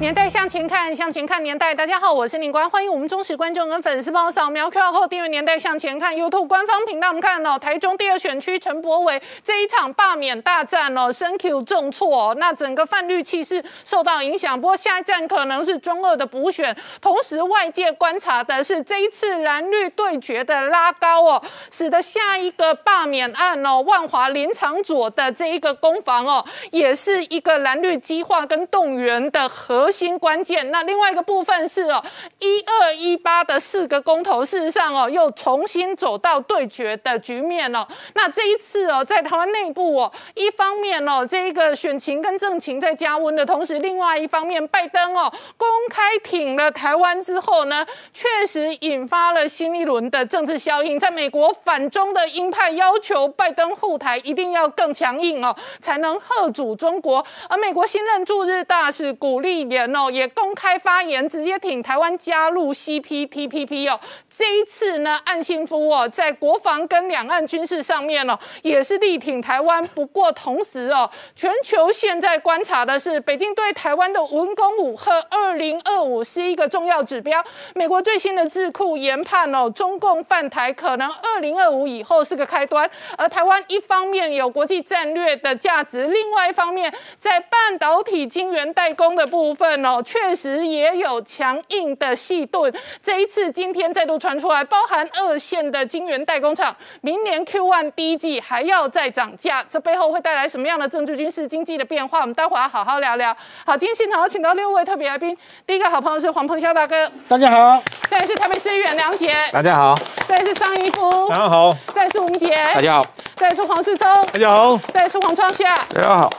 年代向前看，向前看年代。大家好，我是宁官，欢迎我们忠实观众跟粉丝帮我扫描 QR 后订阅《年代向前看》YouTube 官方频道。我们看哦，台中第二选区陈柏伟这一场罢免大战哦，Thank you 重挫哦，那整个泛绿气势受到影响。不过下一站可能是中二的补选，同时外界观察的是这一次蓝绿对决的拉高哦，使得下一个罢免案哦，万华林长佐的这一个攻防哦，也是一个蓝绿激化跟动员的核。新关键，那另外一个部分是哦，一二一八的四个公投，事实上哦，又重新走到对决的局面哦。那这一次哦，在台湾内部哦，一方面哦，这一个选情跟政情在加温的同时，另外一方面，拜登哦公开挺了台湾之后呢，确实引发了新一轮的政治效应。在美国反中的鹰派要求拜登护台一定要更强硬哦，才能吓阻中国。而美国新任驻日大使鼓励也。哦，也公开发言，直接挺台湾加入 CPTPP 哦。这一次呢，岸信夫哦，在国防跟两岸军事上面哦，也是力挺台湾。不过同时哦，全球现在观察的是，北京对台湾的文攻武和二零二五是一个重要指标。美国最新的智库研判哦，中共犯台可能二零二五以后是个开端。而台湾一方面有国际战略的价值，另外一方面在半导体晶圆代工的部分。哦，确实也有强硬的细盾。这一次，今天再度传出来，包含二线的晶圆代工厂，明年 Q one 第一季还要再涨价，这背后会带来什么样的政治、军事、经济的变化？我们待会儿好好聊聊。好，今天现场有请到六位特别来宾，第一个好朋友是黄鹏霄大哥，大家好；再是台北市议员梁杰，大家好；再是尚一夫，大家好；再是吴杰，大家好；再是黄世忠，大家好；再是黄创夏，大家好。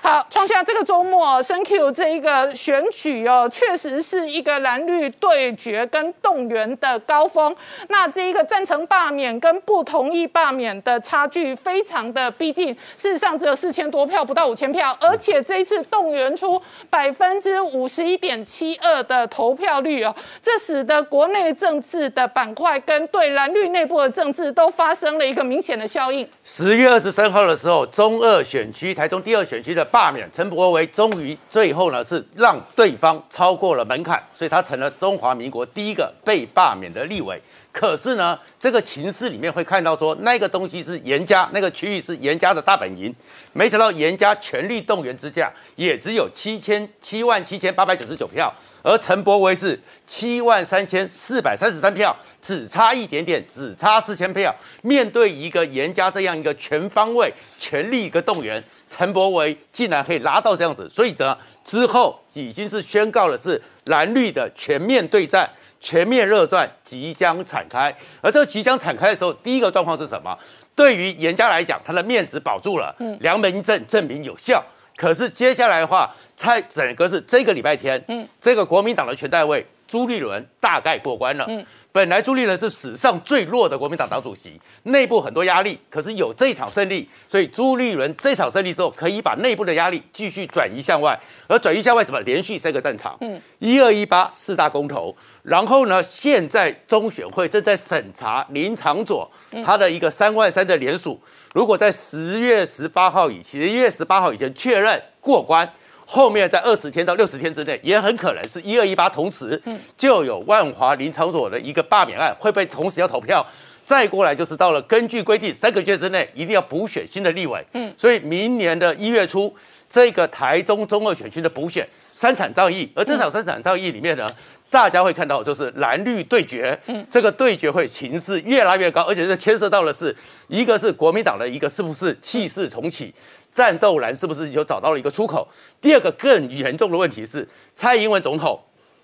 好，创下这个周末，Thank you 这一个选举哦，确实是一个蓝绿对决跟动员的高峰。那这一个赞成罢免跟不同意罢免的差距非常的逼近，事实上只有四千多票，不到五千票，而且这一次动员出百分之五十一点七二的投票率哦，这使得国内政治的板块跟对蓝绿内部的政治都发生了一个明显的效应。十月二十三号的时候，中二选区台中第二选区的。罢免陈柏维，终于最后呢是让对方超过了门槛，所以他成了中华民国第一个被罢免的立委。可是呢，这个情势里面会看到说，那个东西是严家，那个区域是严家的大本营。没想到严家全力动员之下，也只有七千七万七千八百九十九票，而陈柏维是七万三千四百三十三票，只差一点点，只差四千票。面对一个严家这样一个全方位、全力一个动员。陈柏维竟然可以拉到这样子，所以呢，之后已经是宣告了是蓝绿的全面对战、全面热战即将展开。而这个即将展开的时候，第一个状况是什么？对于严家来讲，他的面子保住了，梁门证证明有效。可是接下来的话，猜整个是这个礼拜天，嗯，这个国民党的全代位朱立伦大概过关了。嗯。本来朱立伦是史上最弱的国民党党主席，内部很多压力，可是有这场胜利，所以朱立伦这场胜利之后，可以把内部的压力继续转移向外，而转移向外什么？连续三个战场，嗯，一二一八四大公投，然后呢，现在中选会正在审查林长佐他的一个三万三的联署，如果在十月十八号以前，十月十八号以前确认过关。后面在二十天到六十天之内，也很可能是一二一八同时，就有万华林场所的一个罢免案会被同时要投票。再过来就是到了根据规定三个月之内一定要补选新的立委。嗯，所以明年的一月初，这个台中中二选区的补选三场战役，而这场三场战役里面呢，大家会看到就是蓝绿对决。嗯，这个对决会形势越来越高，而且这牵涉到的是一个是国民党的一个是不是气势重启。战斗蓝是不是就找到了一个出口？第二个更严重的问题是，蔡英文总统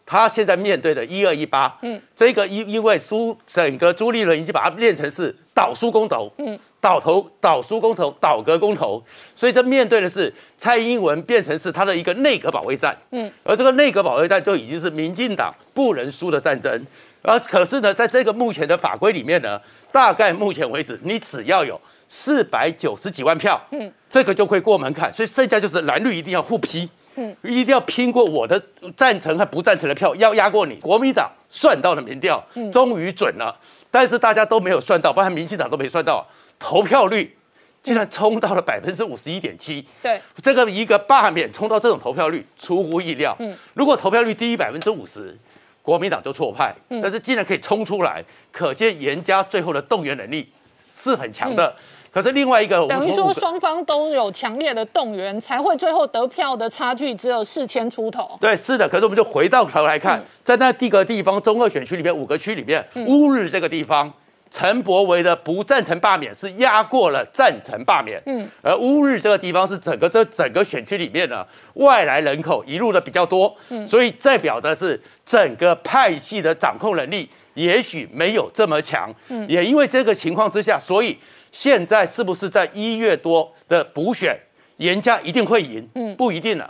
他现在面对的一二一八，嗯，这个因因为朱整个朱立伦已经把它练成是倒输公投，嗯，倒头倒输公投倒戈公投，所以这面对的是蔡英文变成是他的一个内阁保卫战，嗯，而这个内阁保卫战就已经是民进党不能输的战争，而可是呢，在这个目前的法规里面呢，大概目前为止，你只要有。四百九十几万票，嗯，这个就会过门槛，所以剩下就是蓝绿一定要互批，嗯，一定要拼过我的赞成和不赞成的票，要压过你。国民党算到了民调，终于准了，但是大家都没有算到，包括民进党都没算到，投票率竟然冲到了百分之五十一点七，对，这个一个罢免冲到这种投票率出乎意料，嗯，如果投票率低于百分之五十。国民党就错派，但是既然可以冲出来，可见严家最后的动员能力是很强的。可是另外一个，等于说双方都有强烈的动员，才会最后得票的差距只有四千出头。对，是的。可是我们就回到头来看，在那第个地方中二选区里面五个区里面，乌日这个地方。陈柏维的不赞成罢免是压过了赞成罢免，嗯，而乌日这个地方是整个这整个选区里面呢外来人口一路的比较多，嗯，所以代表的是整个派系的掌控能力也许没有这么强，嗯，也因为这个情况之下，所以现在是不是在一月多的补选，严家一定会赢？嗯，不一定了。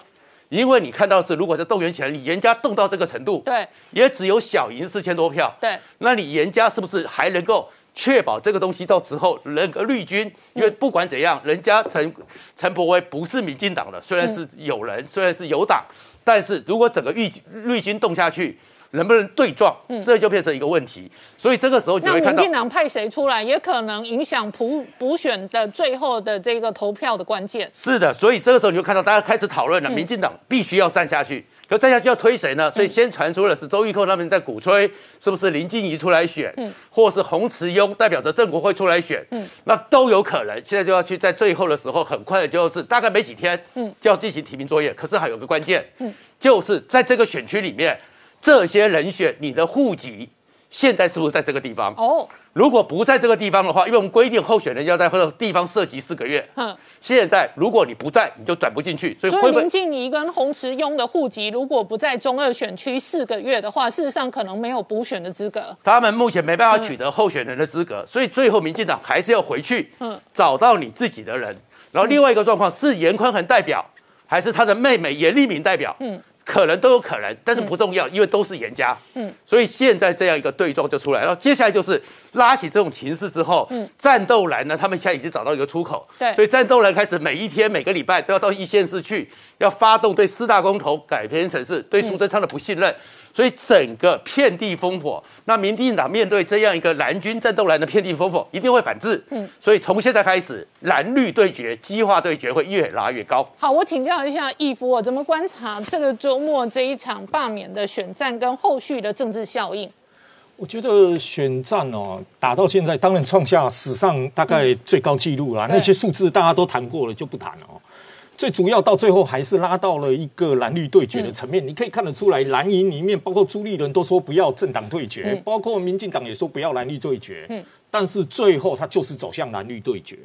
因为你看到是，如果是动员起来，你严家动到这个程度，对，也只有小赢四千多票，对，那你严家是不是还能够确保这个东西到时候人个绿军？因为不管怎样，人家陈陈伯威不是民进党的，虽然是有人，虽然是有党，但是如果整个绿绿军动下去。能不能对撞，这就变成一个问题。所以这个时候你会看到，民进党派谁出来，也可能影响补补选的最后的这个投票的关键。是的，所以这个时候你就看到大家开始讨论了，民进党必须要站下去。可站下去要推谁呢？所以先传出的是周玉蔻那边在鼓吹，是不是林静怡出来选，嗯，或是洪慈庸代表着郑国会出来选，嗯，那都有可能。现在就要去在最后的时候，很快的就是大概没几天，嗯，就要进行提名作业。可是还有个关键，嗯，就是在这个选区里面。这些人选，你的户籍现在是不是在这个地方？哦，如果不在这个地方的话，因为我们规定候选人要在这个地方涉及四个月。嗯，现在如果你不在，你就转不进去。所以，所以林静怡跟洪池庸的户籍如果不在中二选区四个月的话，事实上可能没有补选的资格。他们目前没办法取得候选人的资格，所以最后民进党还是要回去，嗯，找到你自己的人。然后另外一个状况是严宽恒代表，还是他的妹妹严立明代表？嗯。可能都有可能，但是不重要，因为都是严家。嗯，所以现在这样一个对撞就出来，然后接下来就是拉起这种情势之后，嗯，战斗蓝呢，他们现在已经找到一个出口。对，所以战斗蓝开始每一天、每个礼拜都要到一线市去，要发动对四大公投改编城市、对苏贞昌的不信任。所以整个遍地烽火，那民进党面对这样一个蓝军战斗蓝的遍地烽火，一定会反制。嗯，所以从现在开始，蓝绿对决、激化对决会越拉越高。好，我请教一下义夫，我怎么观察这个周末这一场罢免的选战跟后续的政治效应？我觉得选战哦，打到现在，当然创下史上大概最高纪录了。那些数字大家都谈过了，就不谈了。最主要到最后还是拉到了一个蓝绿对决的层面，你可以看得出来，蓝营里面包括朱立伦都说不要政党对决，包括民进党也说不要蓝绿对决。嗯，但是最后他就是走向蓝绿对决。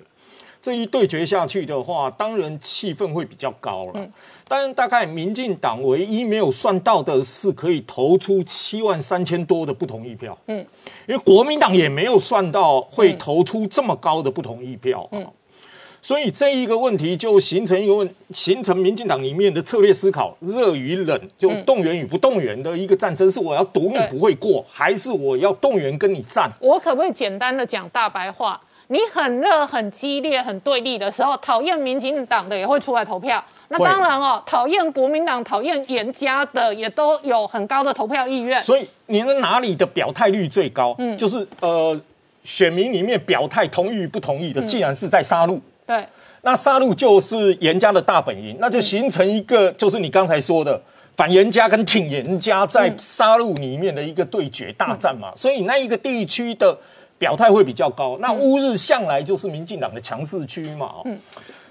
这一对决下去的话，当然气氛会比较高了。嗯，但大概民进党唯一没有算到的是可以投出七万三千多的不同意票。嗯，因为国民党也没有算到会投出这么高的不同意票。嗯。所以这一个问题就形成一个问，形成民进党里面的策略思考，热与冷，就动员与不动员的一个战争，是我要赌你不会过，还是我要动员跟你战？我可不可以简单的讲大白话？你很热、很激烈、很对立的时候，讨厌民进党的也会出来投票。那当然哦，讨厌国民党、讨厌严家的也都有很高的投票意愿。所以你们哪里的表态率最高？嗯，就是呃，选民里面表态同意与不同意的，既然是在杀戮。对，那杀戮就是严家的大本营，那就形成一个，就是你刚才说的反严家跟挺严家在杀戮里面的一个对决大战嘛。所以那一个地区的表态会比较高。那乌日向来就是民进党的强势区嘛，嗯，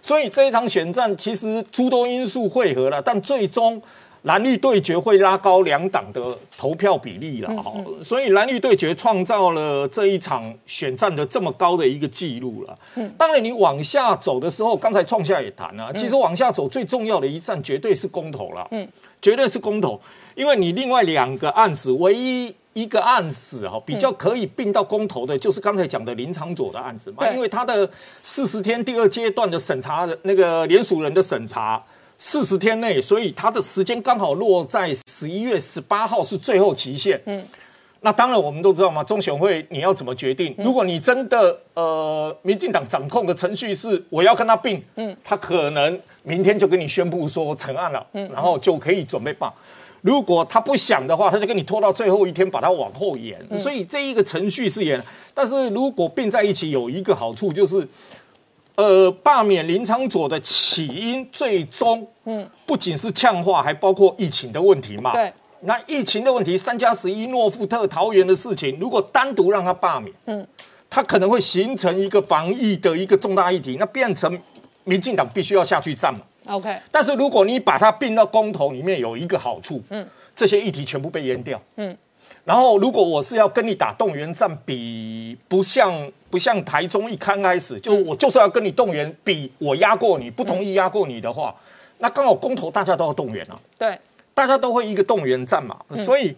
所以这一场选战其实诸多因素汇合了，但最终。蓝绿对决会拉高两党的投票比例了，哈，所以蓝绿对决创造了这一场选战的这么高的一个记录了。嗯，当然你往下走的时候，刚才创下也谈了，其实往下走最重要的一战绝对是公投了，嗯，绝对是公投，因为你另外两个案子，唯一一个案子哈比较可以并到公投的，就是刚才讲的林长佐的案子嘛，因为他的四十天第二阶段的审查的那个联署人的审查。四十天内，所以它的时间刚好落在十一月十八号是最后期限。嗯，那当然我们都知道嘛，中选会你要怎么决定？如果你真的呃，民进党掌控的程序是我要跟他并，嗯，他可能明天就跟你宣布说成案了，嗯，然后就可以准备罢。如果他不想的话，他就跟你拖到最后一天，把它往后延。所以这一个程序是延，但是如果并在一起，有一个好处就是，呃，罢免林昌佐的起因，最终，嗯，不仅是呛化，还包括疫情的问题嘛。对。那疫情的问题，三加十一、诺富特、桃园的事情，如果单独让他罢免，嗯，他可能会形成一个防疫的一个重大议题，那变成民进党必须要下去站嘛。OK，但是如果你把它并到公投里面，有一个好处，嗯，这些议题全部被淹掉，嗯，然后如果我是要跟你打动员战，比不像不像台中一刚开始就我就是要跟你动员，比我压过你，不同意压过你的话，那刚好公投大家都要动员啊，对，大家都会一个动员战嘛，所以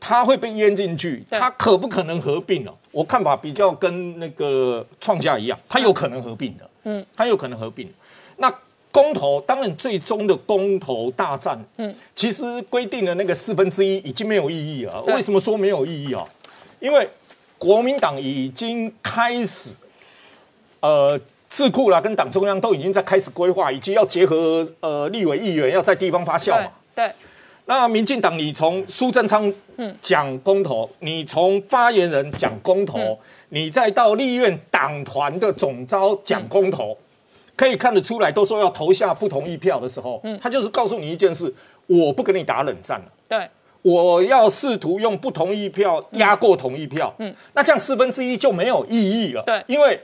他会被淹进去，他可不可能合并了？我看法比较跟那个创下一样，他有可能合并的，嗯，他有可能合并，那。公投当然最终的公投大战，嗯，其实规定的那个四分之一已经没有意义了。为什么说没有意义啊？因为国民党已经开始，呃，智库啦跟党中央都已经在开始规划，以及要结合呃立委议员要在地方发酵嘛。对。那民进党，你从苏贞昌讲公投，你从发言人讲公投，你再到立院党团的总召讲公投。可以看得出来，都说要投下不同意票的时候，嗯，他就是告诉你一件事：我不跟你打冷战了。对，我要试图用不同意票压过同意票。嗯，那这样四分之一就没有意义了。对，因为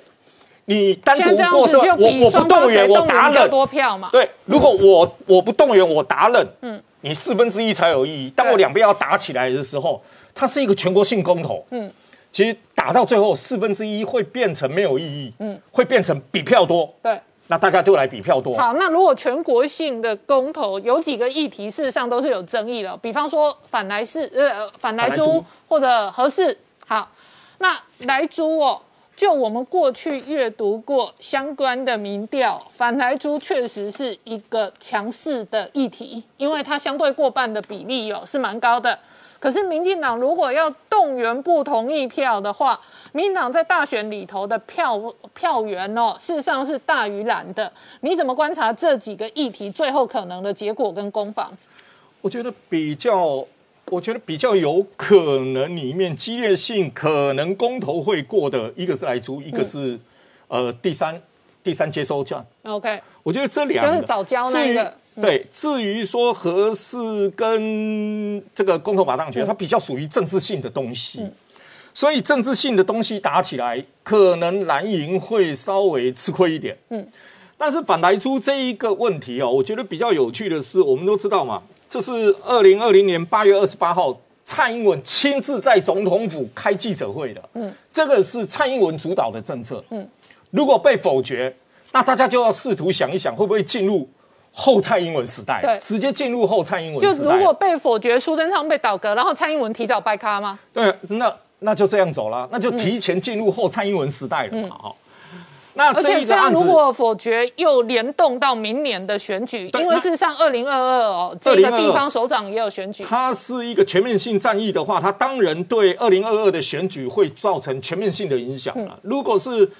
你单独过是，我我不动员，我打冷多票嘛。对，如果我我不动员，我打冷，嗯，你四分之一才有意义。当我两边要打起来的时候，它是一个全国性公投。嗯，其实打到最后四分之一会变成没有意义。嗯，会变成比票多。对。那大家就来比票多。好，那如果全国性的公投有几个议题，事实上都是有争议的，比方说反来市呃反来租或者合适。好，那来租哦，就我们过去阅读过相关的民调，反来租确实是一个强势的议题，因为它相对过半的比例哦是蛮高的。可是民进党如果要动员不同意票的话，民党在大选里头的票票源哦，事实上是大于蓝的。你怎么观察这几个议题最后可能的结果跟攻防？我觉得比较，我觉得比较有可能里面激烈性可能公投会过的一个是来租，一个是呃第三第三接收站。OK，我觉得这两个就是早交那个。对，至于说合适跟这个公投法当权，它比较属于政治性的东西。所以政治性的东西打起来，可能蓝营会稍微吃亏一点。嗯，但是反来出这一个问题哦，我觉得比较有趣的是，我们都知道嘛，这是二零二零年八月二十八号蔡英文亲自在总统府开记者会的。嗯，这个是蔡英文主导的政策。嗯，如果被否决，那大家就要试图想一想，会不会进入后蔡英文时代？对，直接进入后蔡英文时代。就如果被否决，苏贞昌被倒戈，然后蔡英文提早掰咖吗？对，那。那就这样走了，那就提前进入后蔡英文时代了嘛？哈，那这一个案子如果否决，又联动到明年的选举，因为事实上二零二二哦，这个地方首长也有选举。它是一个全面性战役的话，它当然对二零二二的选举会造成全面性的影响了。如果是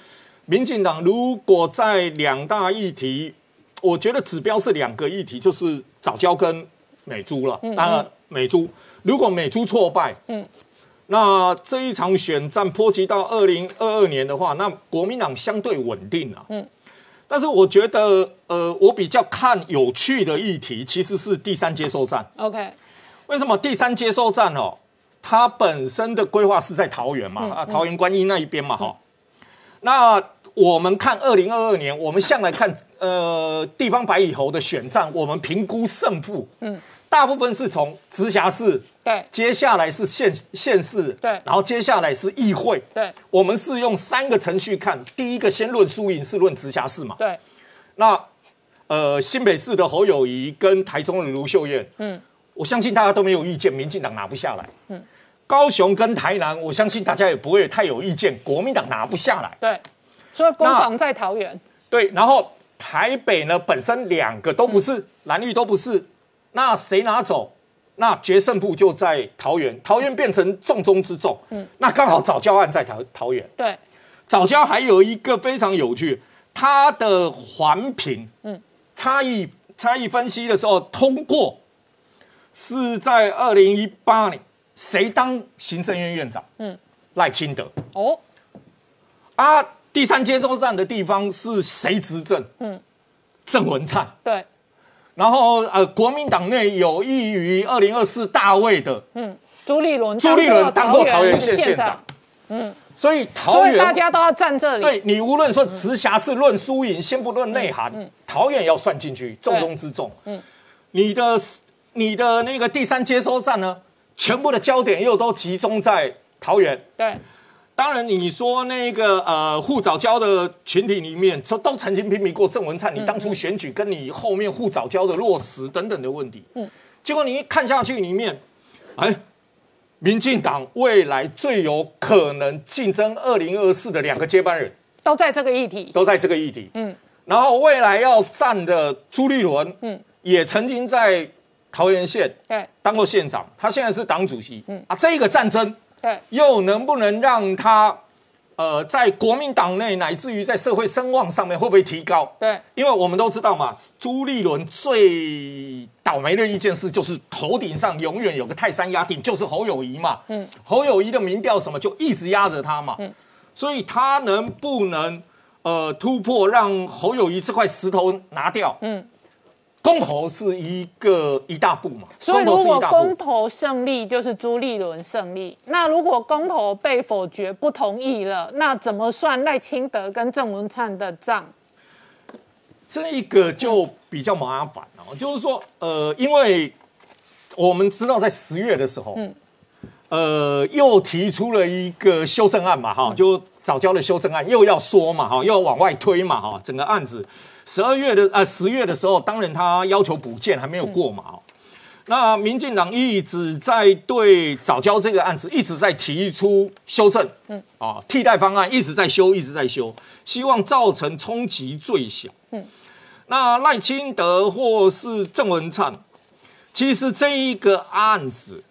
民进党，如果在两大议题，我觉得指标是两个议题，就是早教跟美猪了。那美猪如果美猪挫败，嗯。那这一场选战波及到二零二二年的话，那国民党相对稳定了。嗯，但是我觉得，呃，我比较看有趣的议题其实是第三接收站。OK，为什么第三接收站哦？它本身的规划是在桃园嘛，啊，桃园观音那一边嘛，哈。那我们看二零二二年，我们向来看呃地方白蚁猴的选战，我们评估胜负，嗯，大部分是从直辖市。对，接下来是县县市，对，然后接下来是议会，对，我们是用三个程序看，第一个先论输赢，是论直辖市嘛，对，那呃新北市的侯友谊跟台中的卢秀燕，嗯，我相信大家都没有意见，民进党拿不下来，嗯，高雄跟台南，我相信大家也不会太有意见，国民党拿不下来，对，所以攻防在桃园，对，然后台北呢本身两个都不是蓝绿都不是，那谁拿走？那决胜负就在桃园，桃园变成重中之重。嗯，那刚好早教案在桃桃园，对，早教还有一个非常有趣，它的环评，嗯，差异差异分析的时候通过是在二零一八年，谁当行政院院长？嗯，赖清德。哦，啊，第三接收站的地方是谁执政？嗯，郑文灿。对，然后呃，国民党内有益于二零二四大位的嗯，朱立伦，朱立伦当过桃园县县长，，嗯所以桃所以大园家都要站这里。对你无论说直辖市论输赢，先不论内涵，桃园要算进去，重中之重。嗯，你的你的那个第三接收站呢，全部的焦点又都集中在桃园。对，当然，你说那个呃护早教的群体里面，都都曾经批评过郑文灿，你当初选举跟你后面护早教的落实等等的问题。嗯，结果你一看下去，里面，哎，民进党未来最有可能竞争二零二四的两个接班人，都在这个议题。都在这个议题。嗯，然后未来要站的朱立伦，嗯，也曾经在桃园县对当过县长，他现在是党主席。嗯啊，这个战争。对，又能不能让他，呃，在国民党内乃至于在社会声望上面会不会提高？对，因为我们都知道嘛，朱立伦最倒霉的一件事就是头顶上永远有个泰山压顶，就是侯友谊嘛。嗯，侯友谊的民调什么就一直压着他嘛。嗯，所以他能不能呃突破，让侯友谊这块石头拿掉？嗯。公投是一个一大步嘛，所以如果公投胜利，就是朱立伦胜利。那如果公投被否决不同意了，那怎么算赖清德跟郑文灿的账？这个就比较麻烦哦，就是说，呃，因为我们知道在十月的时候，嗯，呃，又提出了一个修正案嘛，哈，就早交的修正案又要说嘛，哈，又要往外推嘛，哈，整个案子十二月的呃十月的时候，当然他要求补件还没有过嘛，哦。那民进党一直在对早教这个案子一直在提出修正，嗯，啊，替代方案一直在修，一直在修，希望造成冲击最小。嗯，那赖清德或是郑文灿，其实这一个案子，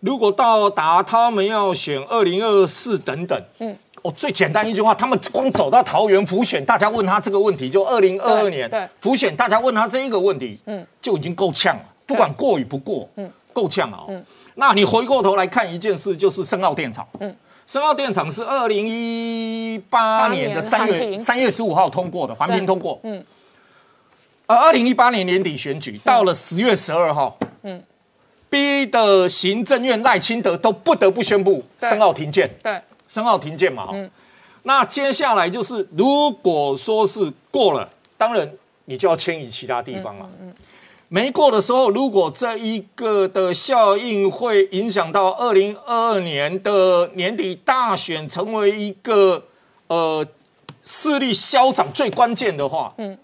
如果到达他们要选二零二四等等，嗯，哦，最简单一句话，他们光走到桃园浮选，大家问他这个问题，就二零二二年浮选，大家问他这一个问题，嗯，就已经够呛了，不管过与不过，嗯，够呛了、哦。那你回过头来看一件事，就是深澳电厂，嗯。深澳电厂是二零一八年的三月三月。十五号通过的，环评通过。嗯，呃，二零一八年年底选举到了十月十二号，嗯，逼的行政院赖清德都不得不宣布对。深澳停建，对，深澳停建嘛。嗯，那接下来就是如果说是过了，当然你就要迁移其他地方了。嗯。没过的时候，如果这一个的效应会影响到二零二二年的年底大选，成为一个呃势力消长最关键的话，嗯，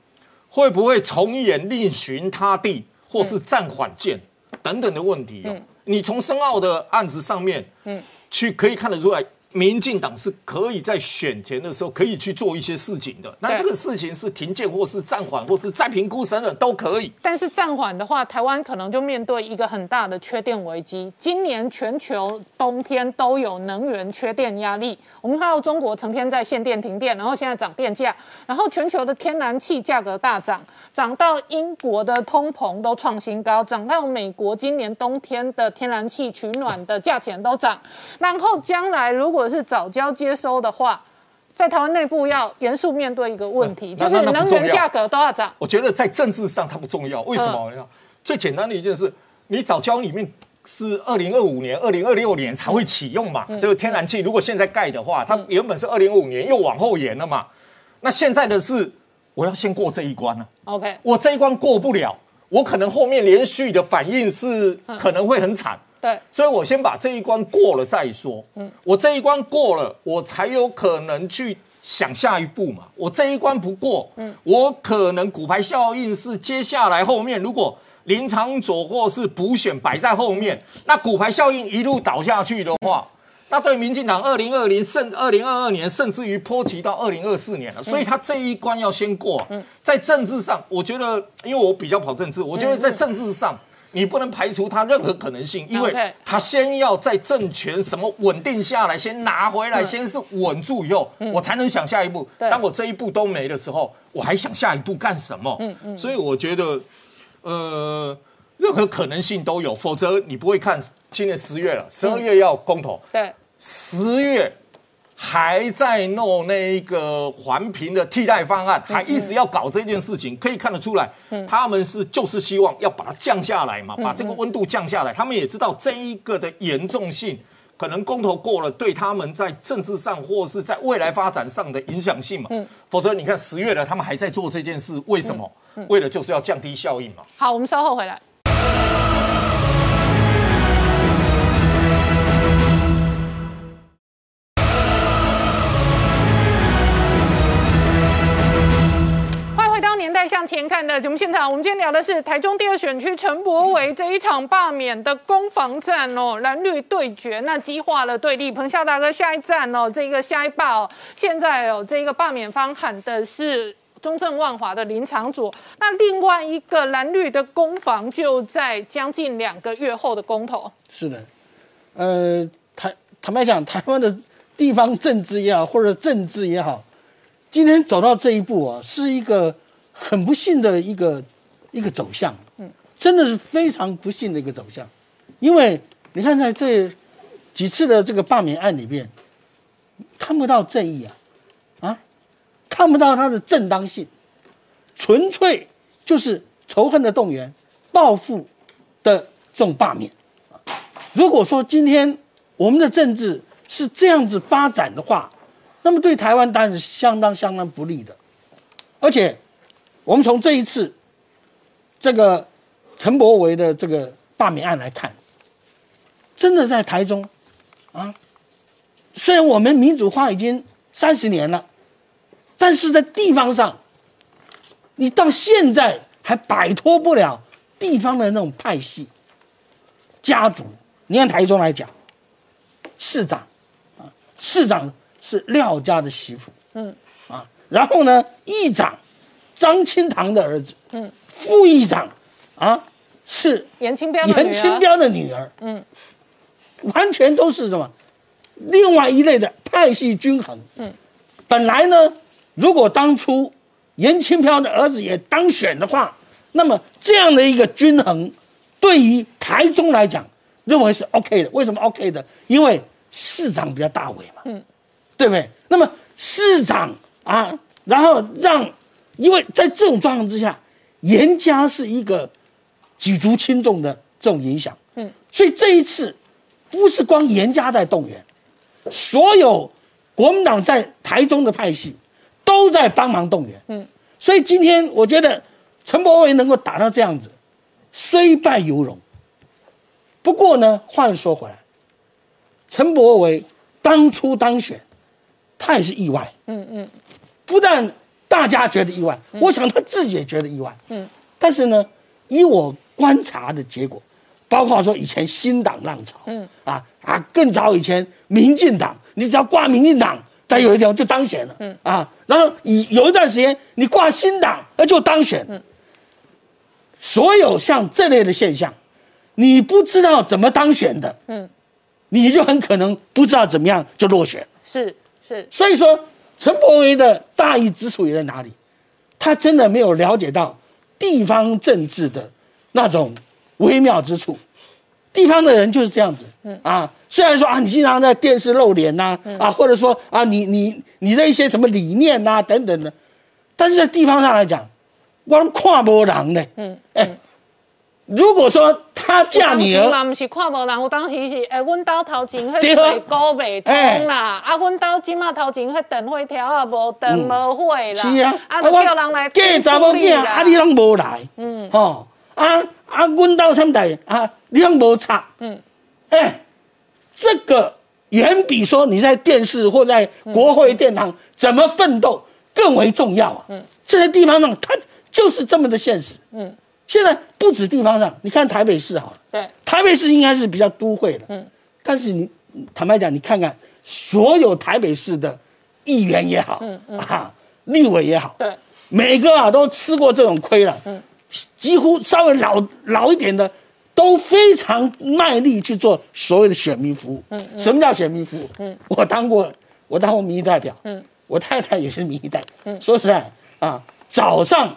会不会重演另寻他地，或是暂缓建、等等的问题哦？你从深澳的案子上面，嗯，去可以看得出来。民进党是可以在选前的时候可以去做一些事情的，那对这个事情是停建或是暂缓或是再评估等等都可以。但是暂缓的话，台湾可能就面对一个很大的缺电危机。今年全球冬天都有能源缺电压力。我们看到中国成天在限电停电，然后现在涨电价，然后全球的天然气价格大涨，涨到英国的通膨都创新高，涨到美国今年冬天的天然气取暖的价钱都涨。然后将来如果是早交接收的话，在台湾内部要严肃面对一个问题，那就是能源价格都要涨。我觉得在政治上它不重要，为什么？嗯。最简单的一件事，你早交里面是二零二五年、二零二六年才会启用嘛，嗯这个天然气如果现在盖的话，它原本是二零二五年又往后延了嘛，那现在的是我要先过这一关呢、OK，我这一关过不了，我可能后面连续的反应是可能会很惨。对。所以我先把这一关过了再说。嗯，我这一关过了，我才有可能去想下一步嘛。我这一关不过，嗯，我可能骨牌效应是接下来后面如果林长佐或是补选摆在后面，那骨牌效应一路倒下去的话。那对民进党二零二零甚二零二二年，甚至于波及到二零二四年了，所以他这一关要先过。嗯在政治上，我觉得，因为我比较跑政治，我觉得在政治上，你不能排除他任何可能性，因为他先要在政权什么稳定下来，先拿回来，嗯。先是稳住以后，我才能想下一步。当我这一步都没的时候，我还想下一步干什么？嗯嗯。所以我觉得，呃，任何可能性都有，否则你不会看今年十月了，十二月要公投，对，十月还在弄那一个环评的替代方案，还一直要搞这件事情，可以看得出来，他们是就是希望要把它降下来嘛，把这个温度降下来。他们也知道这一个的严重性，可能公投过了，对他们在政治上或是在未来发展上的影响性嘛。否则你看十月了，他们还在做这件事，为什么？为了就是要降低效应嘛。好，我们稍后回来。迎回到《年代向前看》的节目现场，我们今天聊的是台中第二选区陈柏惟这一场罢免的攻防战哦，蓝绿对决，那激化了对立。彭笑大哥，下一站哦，这个下一罢哦，现在哦，这个罢免方喊的是中正万华的林场主，那另外一个蓝绿的攻防就在将近两个月后的公投。是的，呃，台坦白讲，台湾的地方政治也好，或者政治也好，今天走到这一步啊，是一个很不幸的一个一个走向，嗯，真的是非常不幸的一个走向，因为你看在这几次的这个罢免案里面，看不到正义啊，啊，看不到它的正当性，纯粹就是仇恨的动员、报复的这种罢免。如果说今天我们的政治是这样子发展的话，那么对台湾当然是相当相当不利的。而且，我们从这一次这个陈柏惟的这个罢免案来看，真的在台中啊，虽然我们民主化已经三十年了，但是在地方上，你到现在还摆脱不了地方的那种派系、家族。你看台中来讲，市长啊，市长是廖家的媳妇，嗯，啊，然后呢，议长张清堂的儿子，嗯，副议长啊是严清标严清标的女儿，嗯，完全都是什么？另外一类的派系均衡，嗯，本来呢，如果当初严清标的儿子也当选的话，那么这样的一个均衡，对于台中来讲，认为是 OK 的。为什么 OK 的？因为市长比较大尾嘛，嗯，对不对？那么市长啊，然后让，因为在这种状况之下，严家是一个举足轻重的这种影响，嗯，所以这一次不是光严家在动员，所有国民党在台中的派系都在帮忙动员，嗯，所以今天我觉得陈柏惟能够打到这样子，虽败犹荣。不过呢，话又说回来，陈柏惟当初当选，他也是意外，嗯嗯，不但大家觉得意外，我想他自己也觉得意外，嗯，但是呢，以我观察的结果，包括说以前新党浪潮，嗯。啊啊，更早以前民进党，你只要挂民进党，他有一条就当选了，嗯。啊，然后以有一段时间你挂新党，那就当选，嗯，所有像这类的现象，你不知道怎么当选的，嗯，你就很可能不知道怎么样就落选。是是，所以说，陈柏惟的大意之处也在哪里？他真的没有了解到地方政治的那种微妙之处。地方的人就是这样子，嗯。啊，虽然说啊，你经常在电视露脸呐、啊，或者说啊，你你你的一些什么理念呐、等等的，但是在地方上来讲，我看不人呢，嗯，哎，如果说他嫁你儿，嘛，不是看无人，我当时是诶，阮兜头前迄对啊。水沟未通啦，啊，阮兜即马头前迄电火条啊无电无火啦，是啊，啊，就叫人来嫁查某囝，啦。啊，你拢无来，嗯，吼，啊啊，阮兜三代啊，你拢无插，嗯，哎，这个远比说你在电视或在国会殿堂怎么奋斗更为重要啊，嗯，这些地方上，它就是这么的现实，嗯，现在不止地方上，你看台北市好了，对，台北市应该是比较都会的，嗯，但是你坦白讲，你看看所有台北市的议员也好，嗯嗯啊，立委也好，对，每个啊都吃过这种亏了，嗯，几乎稍微老老一点的都非常卖力去做所谓的选民服务。嗯，什么叫选民服务？嗯，我当过，我当过民意代表。嗯，我太太也是民意代表。嗯，说实在啊，早上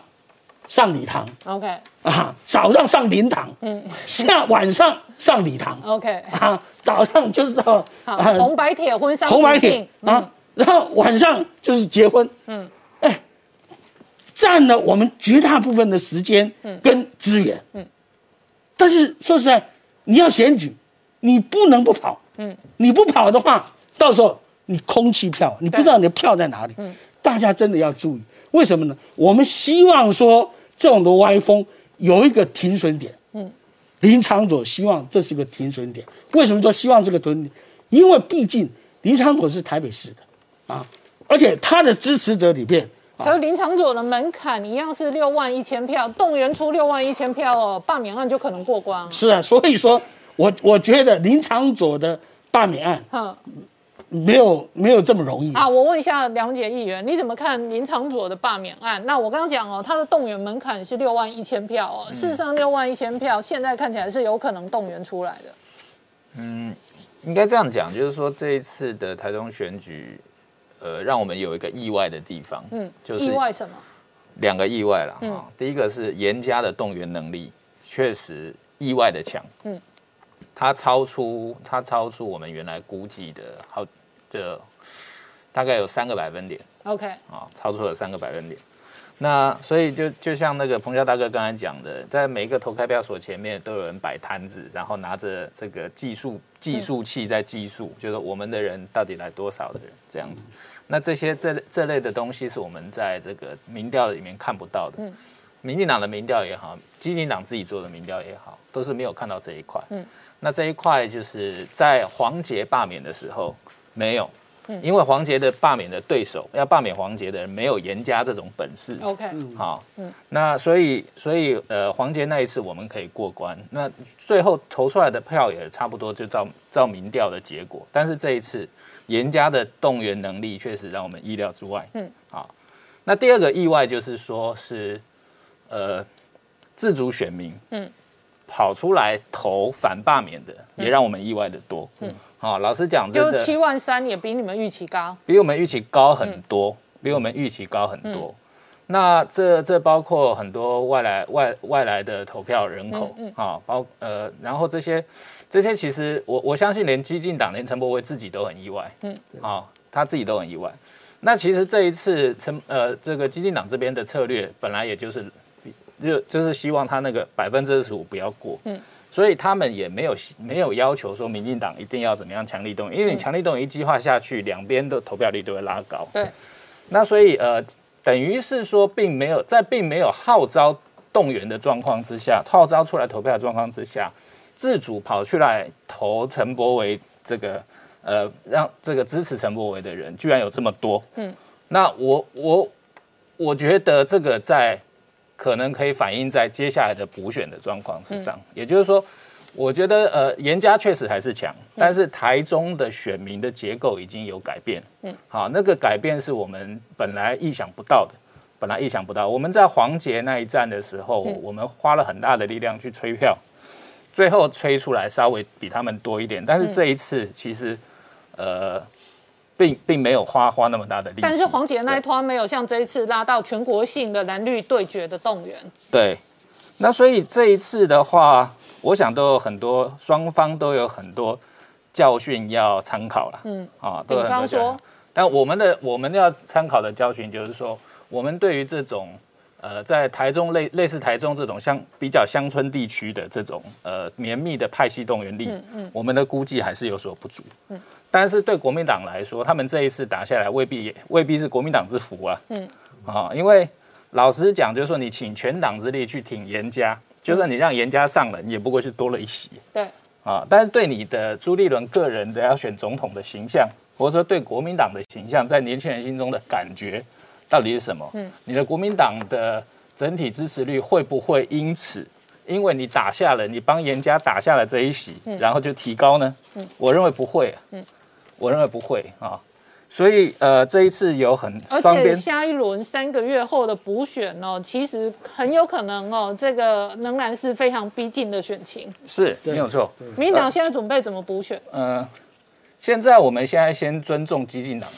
上礼堂，OK，啊，早上上灵堂，嗯，下晚上上礼堂，OK，啊，早上就是到，啊红白铁婚上红白铁啊，然后晚上就是结婚，嗯，哎，占了我们绝大部分的时间跟资源，嗯，但是说实在，你要选举，你不能不跑，嗯，你不跑的话，到时候你空气票，你不知道你的票在哪里，嗯，大家真的要注意，为什么呢？我们希望说这种的歪风有一个停损点，嗯，林长佐希望这是个停损点，为什么说希望这个停损点？因为毕竟林长佐是台北市的啊，而且他的支持者里边啊，可是林长佐的门槛一样是六万一千票，动员出六万一千票哦，罢免案就可能过关。是啊，所以说我我觉得林长佐的罢免案哼，没有没有这么容易。啊，我问一下梁姐议员，你怎么看林长佐的罢免案？那我刚刚讲哦，他的动员门槛是六万一千票哦，事实上六万一千票现在看起来是有可能动员出来的。嗯应该这样讲，就是说这一次的台中选举，呃，让我们有一个意外的地方，嗯，就是意外什么？两个意外了哈、嗯第一个是严家的动员能力确实意外的强，嗯，它超出它超出我们原来估计的好这大概有三个百分点 OK，啊，超出了三个百分点。那所以就就像那个彭家大哥刚才讲的，在每一个投开票所前面都有人摆摊子，然后拿着这个计数计数器在计数，就是我们的人到底来多少的人这样子。那这些这这类的东西是我们在这个民调里面看不到的。民进党的民调也好，基进党自己做的民调也好，都是没有看到这一块。嗯那这一块就是在黄杰罢免的时候没有，因为黄杰的罢免的对手要罢免黄杰的人没有严家这种本事。OK，好，那所以所以呃，黄杰那一次我们可以过关，那最后投出来的票也差不多就照照民调的结果，但是这一次严家的动员能力确实让我们意料之外。嗯，好，那第二个意外就是说是呃自主选民，嗯，跑出来投反罢免的，也让我们意外的多。嗯，好，老实讲，真的就七万三也比你们预期高。比我们预期高很多，比我们预期高很多。那这这包括很多外来外外来的投票人口啊，包呃，然后这些这些其实我我相信连激进党连陈柏惟自己都很意外，嗯，啊，他自己都很意外。那其实这一次陈呃这个激进党这边的策略本来也就是就就是希望他那个百分之二十五不要过，嗯，所以他们也没有没有要求说民进党一定要怎么样强力动员，因为你强力动员一激化下去，两边的投票率都会拉高，对，那所以呃，等于是说，并没有在并没有号召动员的状况之下，号召出来投票的状况之下，自主跑去来投陈柏维这个呃，让这个支持陈柏维的人居然有这么多，嗯，那我我我觉得这个在可能可以反映在接下来的补选的状况之上，也就是说。我觉得呃，严家确实还是强，但是台中的选民的结构已经有改变。嗯，好，那个改变是我们本来意想不到的，本来意想不到。我们在黄杰那一站的时候，我们花了很大的力量去催票，最后催出来稍微比他们多一点，但是这一次其实呃，并并没有花花那么大的力气。但是黄杰那一对团没有像这一次拉到全国性的蓝绿对决的动员。对，那所以这一次的话，我想都有很多双方都有很多教训要参考了。嗯，啊，都有很多教训说。但我们的我们要参考的教训就是说，我们对于这种呃，在台中类类似台中这种乡比较乡村地区的这种呃绵密的派系动员力，我们的估计还是有所不足。嗯，但是对国民党来说，他们这一次打下来未必也未必是国民党之福啊。嗯，啊，因为老实讲，就是说你请全党之力去挺严家，就算你让严家上了，你也不过是多了一席。对，啊，但是对你的朱立伦个人的要选总统的形象，或者说对国民党的形象，在年轻人心中的感觉到底是什么？嗯，你的国民党的整体支持率会不会因此，因为你打下了，你帮严家打下了这一席，然后就提高呢？嗯，我认为不会、啊。嗯，我认为不会啊。所以呃，这一次有很而且下一轮三个月后的补选哦，其实很有可能哦，这个仍然是非常逼近的选情。是没有错。民进党现在准备怎么补选？呃，现在我们现在先尊重激进党，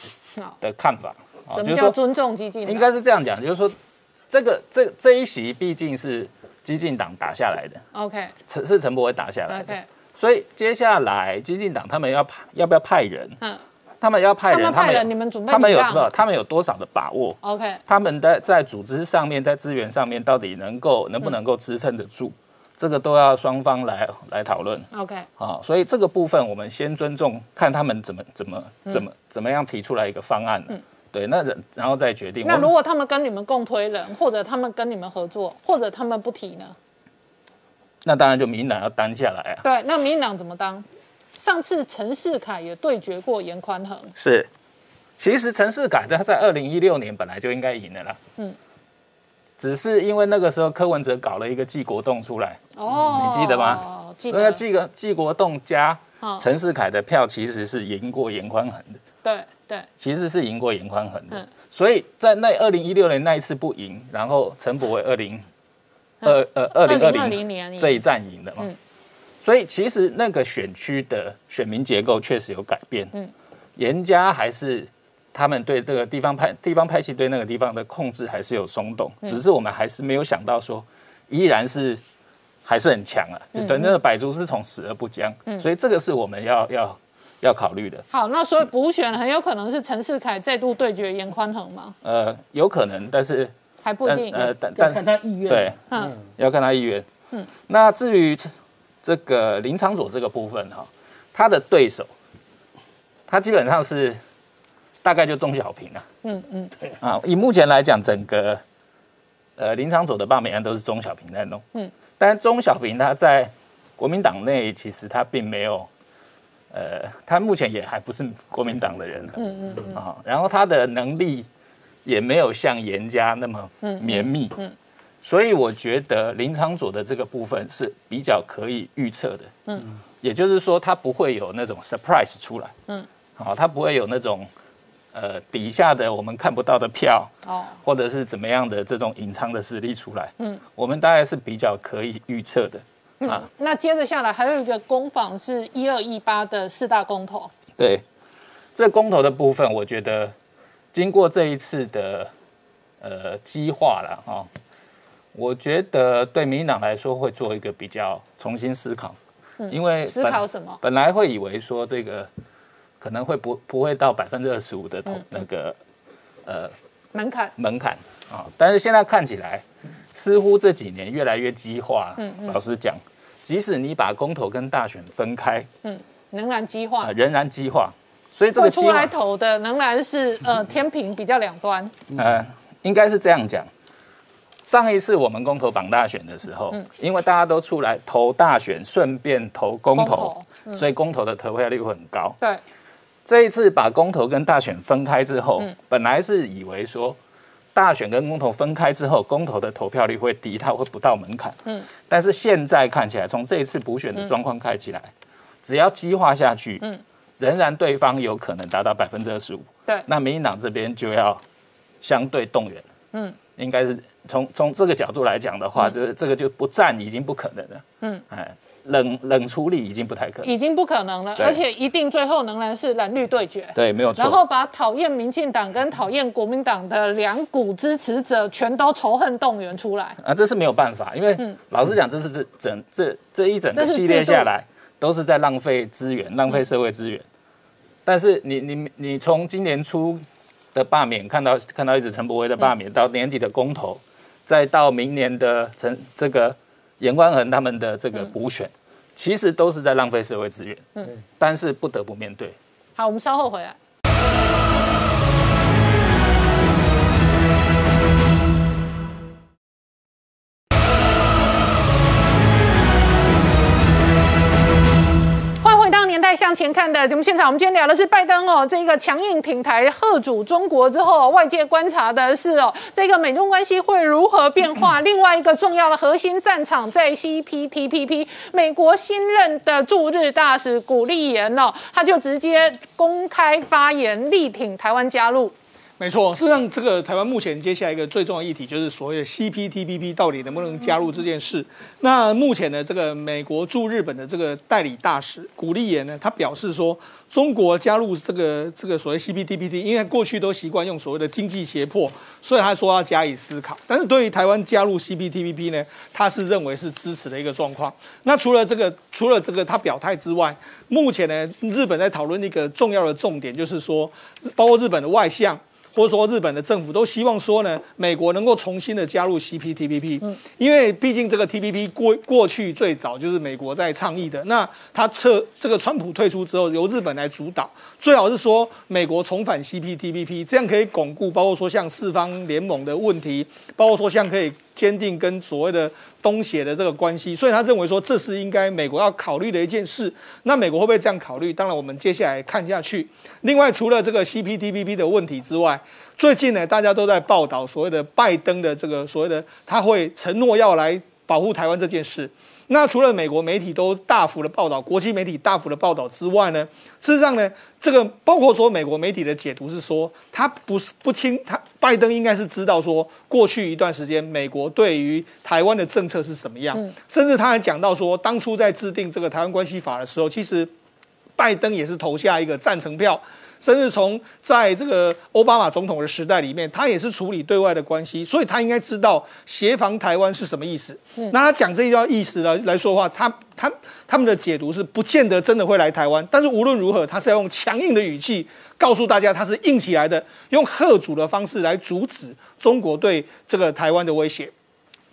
的看法，啊什么叫尊重激进党？应该是这样讲，就是说这个这这一席毕竟是激进党打下来的，OK 陈是陈柏伟打下来的，OK，所以接下来激进党他们要派要不要派人？嗯他们要派人，他们派人有你们准备他们有礼让不？他们有多少的把握？OK，他们的在组织上面，在资源上面，到底能够能不能够支撑得住？这个都要双方来来讨论 OK，啊。所以这个部分我们先尊重，看他们怎么怎么怎么怎么样提出来一个方案。嗯对，那然然后再决定。那如果他们跟你们共推人，或者他们跟你们合作，或者他们不提呢？那当然就民进党要担下来啊。对，那民进党怎么当？上次陈世凯也对决过严宽恒，是，其实陈世凯他在二零一六年本来就应该赢的啦。嗯，只是因为那个时候柯文哲搞了一个纪国栋出来，哦，你记得吗？记得，这个纪国纪国栋加嗯陈世凯的票其实是赢过严宽恒的，对对，其实是赢过严宽恒的。嗯所以在那二零一六年那一次不赢，然后陈柏伟二零二呃二零二零年这一战赢的嘛。嗯所以其实那个选区的选民结构确实有改变。嗯，严家还是他们对这个地方派地方派系对那个地方的控制还是有松动，嗯只是我们还是没有想到说依然是还是很强啊，嗯就等那个百足是从死而不僵。所以这个是我们要要要考虑的。好，那所以补选很有可能是陈世凯再度对决严宽恒吗？呃，有可能，但是还不一定。但呃，但要但看他意愿。对，嗯，要看他意愿。嗯，那至于这这个林长佐这个部分哈，他的对手，他基本上是大概就中小平了。嗯嗯，啊，以目前来讲，整个呃林长佐的罢免案都是中小平在弄。嗯，但中小平他在国民党内其实他并没有。呃，他目前也还不是国民党的人，嗯嗯嗯啊，然后他的能力也没有像严家那么绵密，嗯，所以我觉得林长佐的这个部分是比较可以预测的，嗯，也就是说它不会有那种 surprise 出来，嗯，好，他不会有那种呃底下的我们看不到的票，哦，或者是怎么样的这种隐藏的实力出来，嗯，我们大概是比较可以预测的，啊，那接着下来还有一个攻防是一二一八的四大公投。对，这公投的部分，我觉得经过这一次的呃激化了哈、我觉得对民进党来说会做一个比较重新思考，因为嗯思考什么？本来会以为说这个可能会不不会到百分之二十五的投、那个呃门槛。门槛啊，但是现在看起来似乎这几年越来越激化。嗯老实讲，即使你把公投跟大选分开，仍然激化啊，，仍然激化。所以这个出来，投的仍然是呃天平比较两端。呃，应该是这样讲。上一次我们公投榜大选的时候，因为大家都出来投大选，顺便投公公投投，所以公投的投票率会很高。对，这一次把公投跟大选分开之后，本来是以为说大选跟公投分开之后，公投的投票率会低，它会不到门槛。嗯，但是现在看起来，从这一次补选的状况看起来，只要激化下去，嗯，仍然对方有可能达到百分之二十五。对那民进党这边就要相对动员。嗯，应该是从从这个角度来讲的话，这这个就不战已经不可能了。嗯，哎，冷冷处理已经不太可能。已经不可能了，而且一定最后仍然是蓝绿对决。对，没有错。然后把讨厌民进党跟讨厌国民党的两股支持者全都仇恨动员出来。啊，这是没有办法，因为老实讲，这是这整这这一整个系列下来，都是在浪费资源、浪费社会资源。但是你你你从今年初的罢免看到看到一直陈柏威的罢免，到年底的公投，再到明年的陈这个严宽恒他们的这个补选，其实都是在浪费社会资源。嗯，但是不得不面对。好，我们稍后回来。欢迎回到《年代向向前看的节目现场，我们今天聊的是拜登哦，这个强硬挺台贺主中国之后，外界观察的是哦，这个美中关系会如何变化？另外一个重要的核心战场在 CPTPP，美国新任的驻日大使古立言哦，他就直接公开发言力挺台湾加入。没错，事实上，这个台湾目前接下来一个最重要的议题就是所谓的 CPTPP 到底能不能加入这件事。那目前呢，这个美国驻日本的这个代理大使古立言呢，他表示说，中国加入这个这个所谓 CPTPP，因为过去都习惯用所谓的经济胁迫，所以他说要加以思考。但是对于台湾加入 CPTPP 呢，他是认为是支持的一个状况。那除了这个，除了这个他表态之外，目前呢，日本在讨论一个重要的重点，就是说，包括日本的外相。或者说日本的政府都希望说呢，美国能够重新的加入 CPTPP，嗯，因为毕竟这个 TPP 过过去最早就是美国在倡议的，那他撤这个川普退出之后，由日本来主导，最好是说美国重返 CPTPP，这样可以巩固，包括说像四方联盟的问题，包括说像可以坚定跟所谓的东协的这个关系，所以他认为说这是应该美国要考虑的一件事。那美国会不会这样考虑？当然，我们接下来看下去。另外，除了这个 CPTPP 的问题之外，最近呢，大家都在报道所谓的拜登的这个所谓的他会承诺要来保护台湾这件事。那除了美国媒体都大幅的报道，国际媒体大幅的报道之外呢，事实上呢，这个包括说美国媒体的解读是说，他不是不清，他拜登应该是知道说，过去一段时间美国对于台湾的政策是什么样，甚至他还讲到说，当初在制定这个台湾关系法的时候，其实。拜登也是投下一个赞成票，甚至从在这个奥巴马总统的时代里面，他也是处理对外的关系，所以他应该知道协防台湾是什么意思。那他讲这一段意思呢来说话，他他他们的解读是不见得真的会来台湾，但是无论如何，他是要用强硬的语气告诉大家他是硬起来的，用贺主的方式来阻止中国对这个台湾的威胁。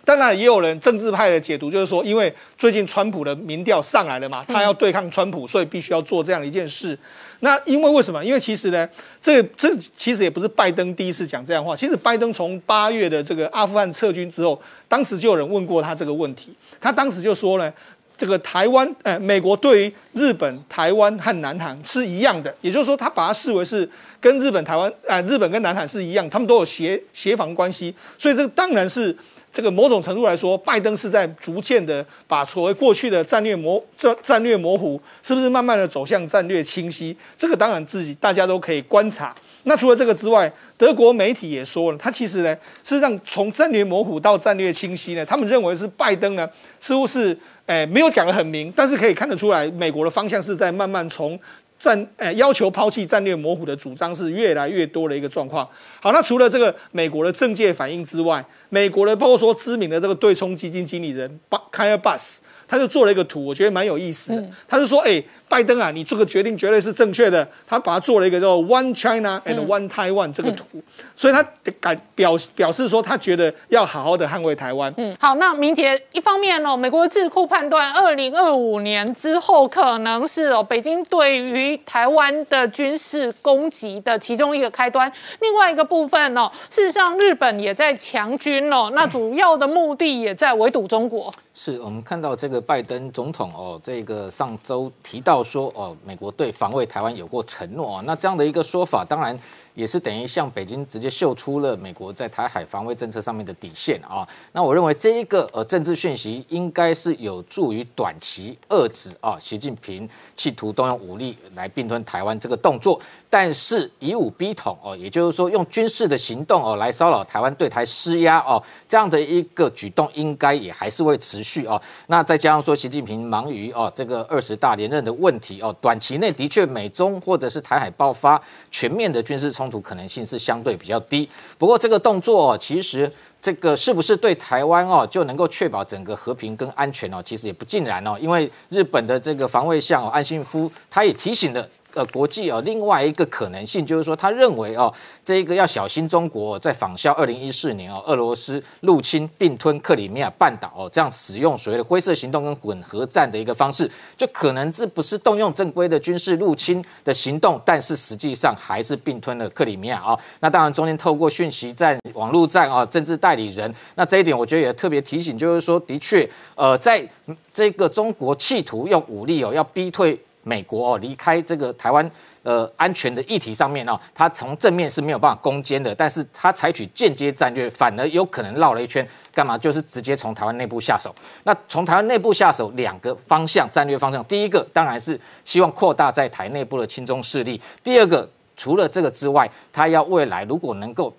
当然，也有人政治派的解读，就是说，因为最近川普的民调上来了嘛，他要对抗川普，所以必须要做这样一件事。那因为为什么？因为其实呢，这这其实也不是拜登第一次讲这样话。其实拜登从八月的这个阿富汗撤军之后，当时就有人问过他这个问题，他当时就说呢，这个台湾，呃，美国对于日本、台湾和南韩是一样的，也就是说，他把它视为是跟日本、台湾，啊，日本跟南韩是一样，他们都有协协防关系，所以这个当然是。这个某种程度来说，拜登是在逐渐的把所谓过去的战略模战战略模糊，是不是慢慢的走向战略清晰？这个当然自己大家都可以观察。那除了这个之外，德国媒体也说了，他其实呢，事实上从战略模糊到战略清晰呢，他们认为是拜登呢，似乎是诶没有讲得很明，但是可以看得出来，美国的方向是在慢慢从。战诶要求抛弃战略模糊的主张是越来越多的一个状况。好，那除了这个美国的政界反应之外，美国的包括说知名的这个对冲基金经理人巴凯尔巴斯，他就做了一个图，我觉得蛮有意思的。他是说，哎。拜登啊，你这个决定绝对是正确的。他把它做了一个叫 “One China and One Taiwan” 这个图，所以他敢表表示说，他觉得要好好的捍卫台湾。嗯，好，那明杰一方面哦，美国智库判断，二零二五年之后可能是哦，北京对于台湾的军事攻击的其中一个开端。另外一个部分哦，事实上日本也在强军哦，那主要的目的也在围堵中国。是我们看到这个拜登总统哦，这个上周提到说哦，美国对防卫台湾有过承诺啊，那这样的一个说法，当然。也是等于向北京直接秀出了美国在台海防卫政策上面的底线啊。那我认为这一个呃政治讯息应该是有助于短期遏制啊习近平企图动用武力来并吞台湾这个动作。但是以武逼统哦，也就是说用军事的行动哦来骚扰台湾、对台施压哦，这样的一个举动应该也还是会持续哦。那再加上说习近平忙于哦这个二十大连任的问题哦，短期内的确美中或者是台海爆发全面的军事冲突可能性是相对比较低。不过这个动作其实这个是不是对台湾哦就能够确保整个和平跟安全哦，其实也不尽然哦，因为日本的这个防卫相哦岸信夫他也提醒了。呃，国际啊，另外一个可能性就是说，他认为哦，这一个要小心中国在仿效二零一四年哦，俄罗斯入侵并吞克里米亚半岛哦，这样使用所谓的灰色行动跟混合战的一个方式，就可能这不是动用正规的军事入侵的行动，但是实际上还是并吞了克里米亚啊。那当然中间透过讯息战、网络战啊，政治代理人，那这一点我觉得也特别提醒，就是说，的确，呃，在这个中国企图用武力哦，要逼退。美国哦离开这个台湾呃安全的议题上面哦，它从正面是没有办法攻坚的，但是它采取间接战略，反而有可能绕了一圈，干嘛？就是直接从台湾内部下手。那从台湾内部下手，两个方向战略方向，第一个当然是希望扩大在台内部的亲中势力，第二个除了这个之外，它要未来如果能够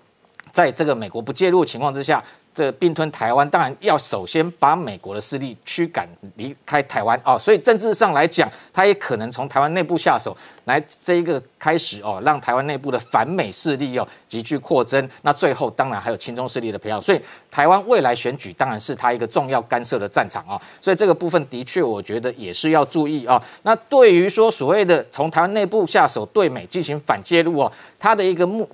在这个美国不介入的情况之下。这并吞台湾，当然要首先把美国的势力驱赶离开台湾哦，所以政治上来讲，他也可能从台湾内部下手，来这一个开始哦，让台湾内部的反美势力哦急剧扩增。那最后当然还有亲中势力的培养，所以台湾未来选举当然是他一个重要干涉的战场啊。所以这个部分的确，我觉得也是要注意啊。那对于说所谓的从台湾内部下手对美进行反介入哦，他的一个目。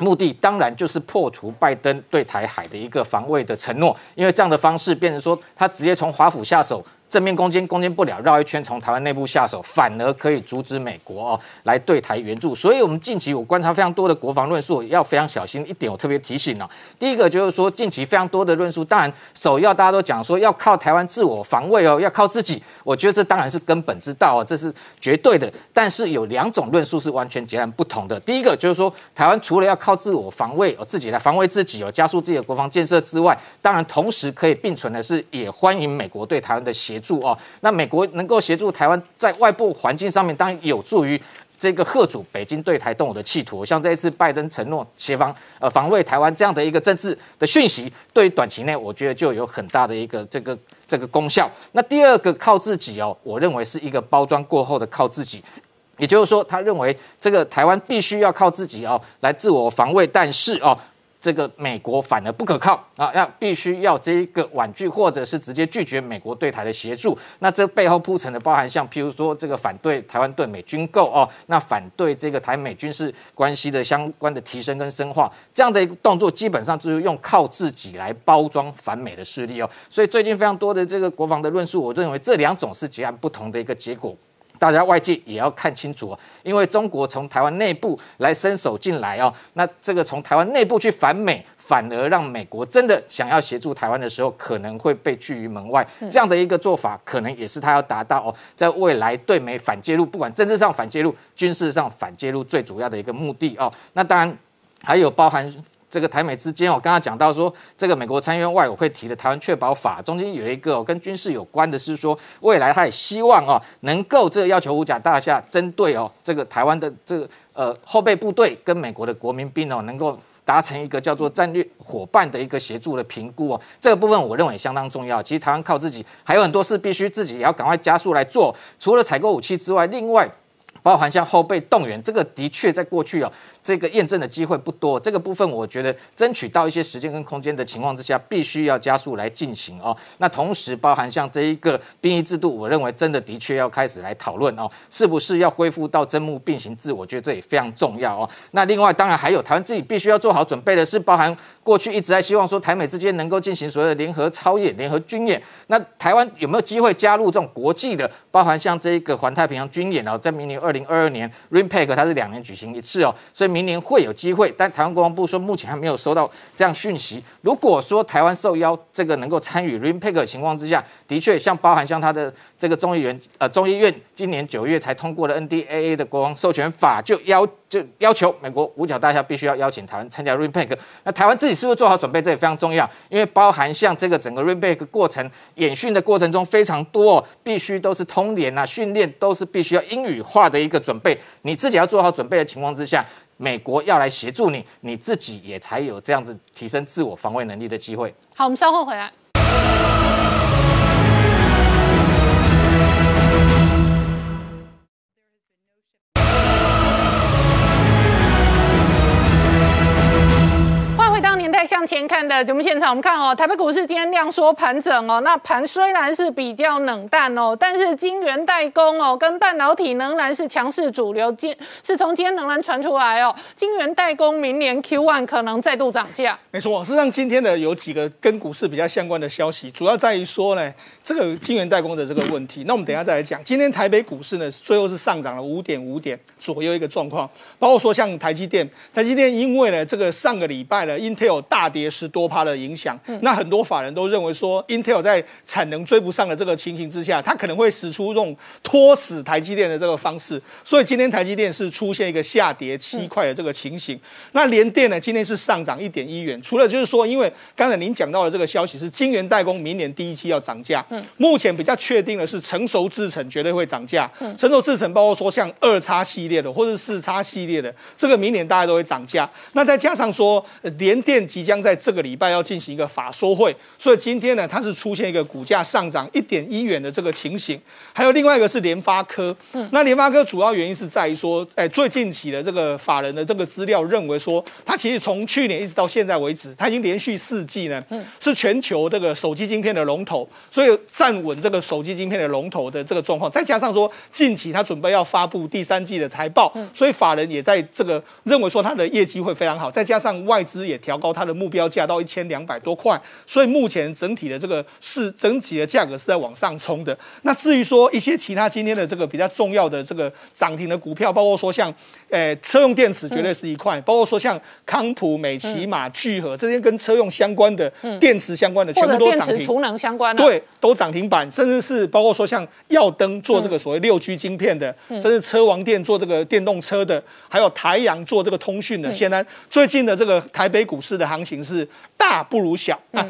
目的当然就是破除拜登对台海的一个防卫的承诺，因为这样的方式变成说他直接从华府下手。正面攻坚攻坚不了，绕一圈从台湾内部下手，反而可以阻止美国哦来对台援助。所以，我们近期我观察非常多的国防论述，要非常小心一点。我特别提醒哦，第一个就是说，近期非常多的论述，当然首要大家都讲说要靠台湾自我防卫哦，要靠自己。我觉得这当然是根本之道哦，这是绝对的。但是有两种论述是完全截然不同的。第一个就是说，台湾除了要靠自我防卫哦，自己来防卫自己哦，加速自己的国防建设之外，当然同时可以并存的是，也欢迎美国对台湾的协。助哦，那美国能够协助台湾在外部环境上面，当然有助于这个贺主北京对台动武的企图。像这一次拜登承诺协防呃防卫台湾这样的一个政治的讯息，对于短期内我觉得就有很大的一个这个这个功效。那第二个靠自己哦，我认为是一个包装过后的靠自己，也就是说，他认为这个台湾必须要靠自己哦来自我防卫，但是哦。这个美国反而不可靠啊，要必须要这一个婉拒或者是直接拒绝美国对台的协助。那这背后铺陈的包含像譬如说这个反对台湾对美军购哦，那反对这个台美军事关系的相关的提升跟深化这样的一个动作，基本上就是用靠自己来包装反美的势力哦。所以最近非常多的这个国防的论述，我认为这两种是截然不同的一个结果。大家外界也要看清楚哦，因为中国从台湾内部来伸手进来哦，那这个从台湾内部去反美，反而让美国真的想要协助台湾的时候，可能会被拒于门外。这样的一个做法，可能也是他要达到哦，在未来对美反介入，不管政治上反介入、军事上反介入，最主要的一个目的哦。那当然还有包含。这个台美之间，我刚刚讲到说，这个美国参议院外委会提的《台湾确保法》中间有一个跟军事有关的，是说未来他也希望哦，能够这个要求五甲大厦针对哦这个台湾的这个呃后备部队跟美国的国民兵哦，能够达成一个叫做战略伙伴的一个协助的评估哦。这个部分我认为相当重要。其实台湾靠自己还有很多事必须自己也要赶快加速来做，除了采购武器之外，另外包含像后备动员，这个的确在过去哦。这个验证的机会不多，这个部分我觉得争取到一些时间跟空间的情况之下，必须要加速来进行哦。那同时包含像这一个兵役制度，我认为真的的确要开始来讨论哦，是不是要恢复到征募并行制？我觉得这也非常重要哦。那另外当然还有台湾自己必须要做好准备的是，包含过去一直在希望说台美之间能够进行所谓的联合操演、联合军演。那台湾有没有机会加入这种国际的？包含像这一个环太平洋军演哦，在明年二零二二年 RIMPAC 它是两年举行一次哦，所以。明年会有机会，但台湾国防部说目前还没有收到这样讯息。如果说台湾受邀，这个能够参与 RIMPAC 的情况之下，的确像包含像他的这个众议员呃众议院今年九月才通过的 NDAA 的国防授权法，就要就要求美国五角大厦必须要邀请台湾参加 RIMPAC。那台湾自己是不是做好准备？这也非常重要，因为包含像这个整个 RIMPAC 过程演训的过程中非常多，必须都是通联啊，训练都是必须要英语化的一个准备。你自己要做好准备的情况之下。美国要来协助你，你自己也才有这样子提升自我防卫能力的机会。好，我们稍后回来。向前看的节目现场，我们看哦，台北股市今天量缩盘整哦，那盘虽然是比较冷淡哦，但是晶圆代工哦跟半导体仍然是强势主流，今是从今天仍然传出来哦，晶圆代工明年 Q one 可能再度涨价。没错，事实上今天的有几个跟股市比较相关的消息，主要在于说呢，这个晶圆代工的这个问题。那我们等下再来讲。今天台北股市呢，最后是上涨了五点五点左右一个状况，包括说像台积电，台积电因为呢这个上个礼拜呢 Intel 大跌十多趴的影响。那很多法人都认为说，Intel 在产能追不上的这个情形之下，它可能会使出这种拖死台积电的这个方式。所以今天台积电是出现一个下跌七块的这个情形。那联电呢，今天是上涨一点一元。除了就是说，因为刚才您讲到的这个消息是晶圆代工明年第一期要涨价，嗯目前比较确定的是成熟制程绝对会涨价。嗯成熟制程包括说像二叉系列的或者四叉系列的，这个明年大家都会涨价。那再加上说，呃联电即将在这个礼拜要进行一个法说会，所以今天呢，它是出现一个股价上涨一点一元的这个情形。还有另外一个是联发科，嗯那联发科主要原因是在于说，哎，最近期的这个法人的这个资料认为说，它其实从去年一直到现在为止，它已经连续四季呢，嗯是全球这个手机晶片的龙头，所以站稳这个手机晶片的龙头的这个状况。再加上说，近期它准备要发布第三季的财报，所以法人也在这个认为说它的业绩会非常好。再加上外资也调高它的目标价到一千两百多块，所以目前整体的这个是整体的价格是在往上冲的。那至于说一些其他今天的这个比较重要的这个涨停的股票，包括说像，呃，车用电池绝对是一块，包括说像康普、美骑马、聚合这些跟车用相关的电池相关的，全部都涨停。池储能相关的，对，都涨停板，甚至是包括说像耀灯做这个所谓六 G 晶片的，甚至车王电做这个电动车的，还有台阳做这个通讯的。显然，最近的这个台北股市的行情是大不如小啊，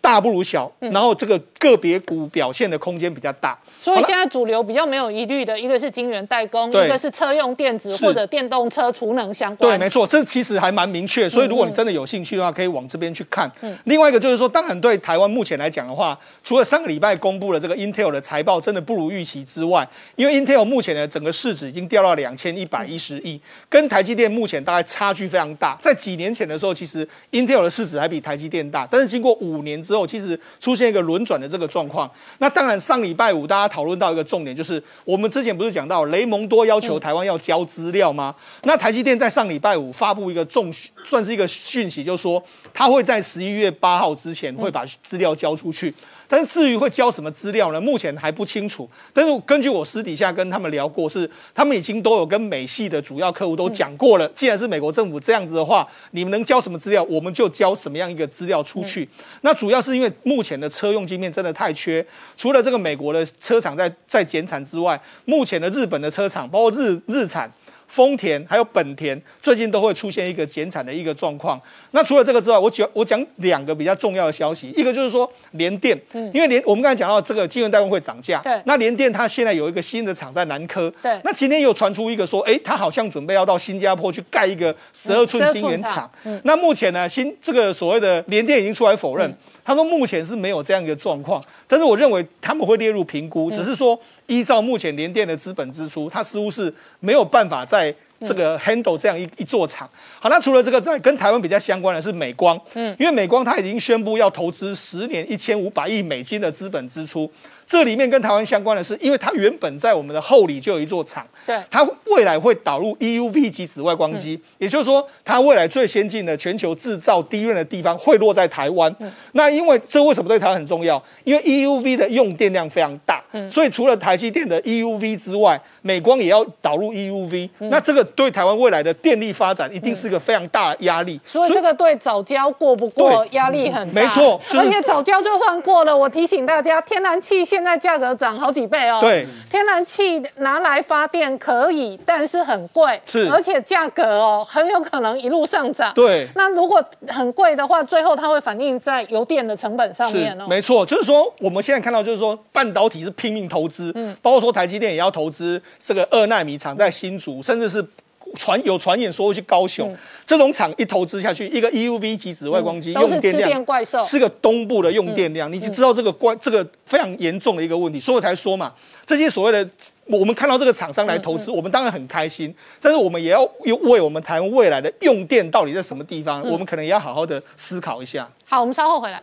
大不如小，然后这个个别股表现的空间比较大。所以现在主流比较没有疑虑的，一个是晶圆代工，一个是车用电子或者电动车储能相关对，关。没错，这其实还蛮明确，所以如果你真的有兴趣的话，可以往这边去看。另外一个就是说，当然对台湾目前来讲的话，除了上个礼拜公布了这个 Intel 的财报真的不如预期之外，因为 Intel 目前的整个市值已经掉到两千一百一十亿，跟台积电目前大概差距非常大。在几年前的时候，其实 Intel 的市值还比台积电大，但是经过五年之后，其实出现一个轮转的这个状况。那当然，上礼拜五大家讨论到一个重点，就是我们之前不是讲到雷蒙多要求台湾要交资料吗？那台积电在上礼拜五发布一个重算是一个讯息，就是说他会在十一月八号之前会把资料交出去。但是至于会交什么资料呢？目前还不清楚。但是根据我私底下跟他们聊过，是他们已经都有跟美系的主要客户都讲过了。既然是美国政府这样子的话，你们能交什么资料，我们就交什么样一个资料出去。那主要是因为目前的车用晶片真的太缺，除了这个美国的车厂在在减产之外，目前的日本的车厂，包括日日产。丰田还有本田最近都会出现一个减产的一个状况。那除了这个之外，我讲我讲两个比较重要的消息，一个就是说联电，因为联我们刚才讲到这个晶圆代工会涨价，对。那联电它现在有一个新的厂在南科，对。那今天又传出一个说，哎，它好像准备要到新加坡去盖一个十二寸12晶圆厂。那目前呢，新这个所谓的联电已经出来否认，他说目前是没有这样一个状况，但是我认为他们会列入评估，只是说依照目前联电的资本支出，它似乎是没有办法在这个 handle 这样一一座厂。好，那除了这个在，跟台湾比较相关的是美光，嗯，因为美光它已经宣布要投资十年一千五百亿美金的资本支出。这里面跟台湾相关的是，因为它原本在我们的后里就有一座厂，对它未来会导入 EUV 及紫外光机，也就是说，它未来最先进的全球制造低润的地方会落在台湾。那因为这为什么对台湾很重要？因为 EUV 的用电量非常大，所以除了台积电的 EUV 之外，美光也要导入 EUV。那这个对台湾未来的电力发展一定是一个非常大的压力。所以这个对早交过不过对压力很大，没错就是而且早交就算过了，我提醒大家，天然气现在价格涨好几倍哦。对，天然气拿来发电可以，但是很贵，是而且价格哦很有可能一路上涨。对那如果很贵的话，最后它会反映在油电的成本上面哦。没错，就是说我们现在看到，就是说半导体是拼命投资，嗯，包括说台积电也要投资这个二纳米厂在新竹，甚至是。传有传言说会去高雄，这种厂一投资下去，一个 EUV 级紫外光机、用电量电怪兽。是个东部的用电量，你就知道这个关这个非常严重的一个问题，所以我才说嘛，这些所谓的我们看到这个厂商来投资，我们当然很开心，但是我们也要为我们台湾未来的用电到底在什么地方，我们可能也要好好的思考一下。好，我们稍后回来。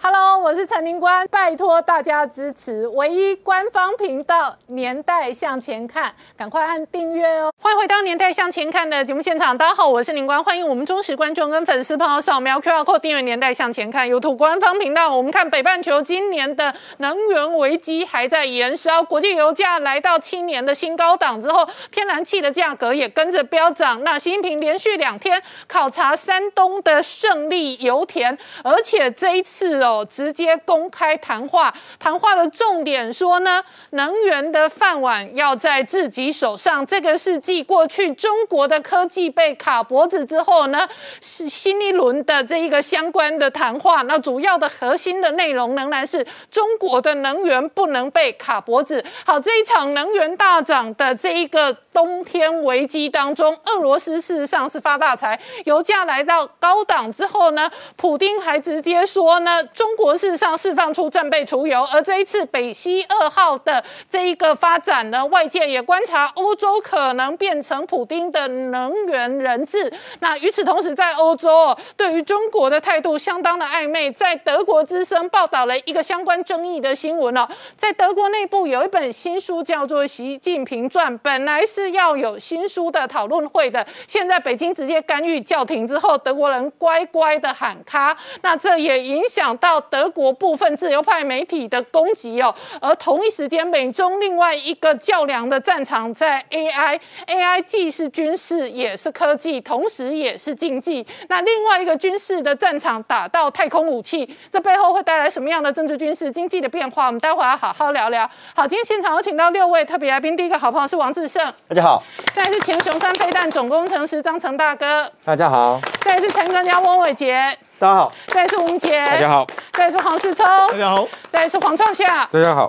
Hello，我是陈宁官，拜托大家支持唯一官方频道《年代向前看》，赶快按订阅哦！欢迎回到《年代向前看》的节目现场，大家好，我是宁官，欢迎我们忠实观众跟粉丝朋友扫描 QR Code 订阅《年代向前看》YouTube 官方频道。我们看北半球今年的能源危机还在延烧，国际油价来到七年的新高档之后，天然气的价格也跟着飙涨。那习近平连续两天考察山东的胜利油田，而且这一次哦。直接公开谈话，谈话的重点说呢，能源的饭碗要在自己手上。这个是继过去中国的科技被卡脖子之后呢，是新一轮的这一个相关的谈话。那主要的核心的内容仍然是中国的能源不能被卡脖子。好，这一场能源大涨的这一个冬天危机当中，俄罗斯事实上是发大财，油价来到高档之后呢，普丁还直接说呢。中国事实上释放出战备储油，而这一次北溪二号的这一个发展呢，外界也观察欧洲可能变成普丁的能源人质。那与此同时，在欧洲对于中国的态度相当的暧昧。在德国之声报道了一个相关争议的新闻哦，在德国内部有一本新书叫做《习近平传》，本来是要有新书的讨论会的，现在北京直接干预叫停之后，德国人乖乖的喊卡，那这也影响到。德国部分自由派媒体的攻击哦，而同一时间，美中另外一个较量的战场在 AI，AI 既是军事也是科技，同时也是经济。那另外一个军事的战场打到太空武器，这背后会带来什么样的政治、军事、经济的变化？我们待会要好好聊聊。好，今天现场有请到六位特别来宾，第一个好朋友是王志胜，家好；再是前雄山飞弹总工程师张成大哥，大家好；再是陈专家翁伟杰。大家好，再是吴杰，大家好，再是黄世聪，大家好，再是黄创夏，大家好。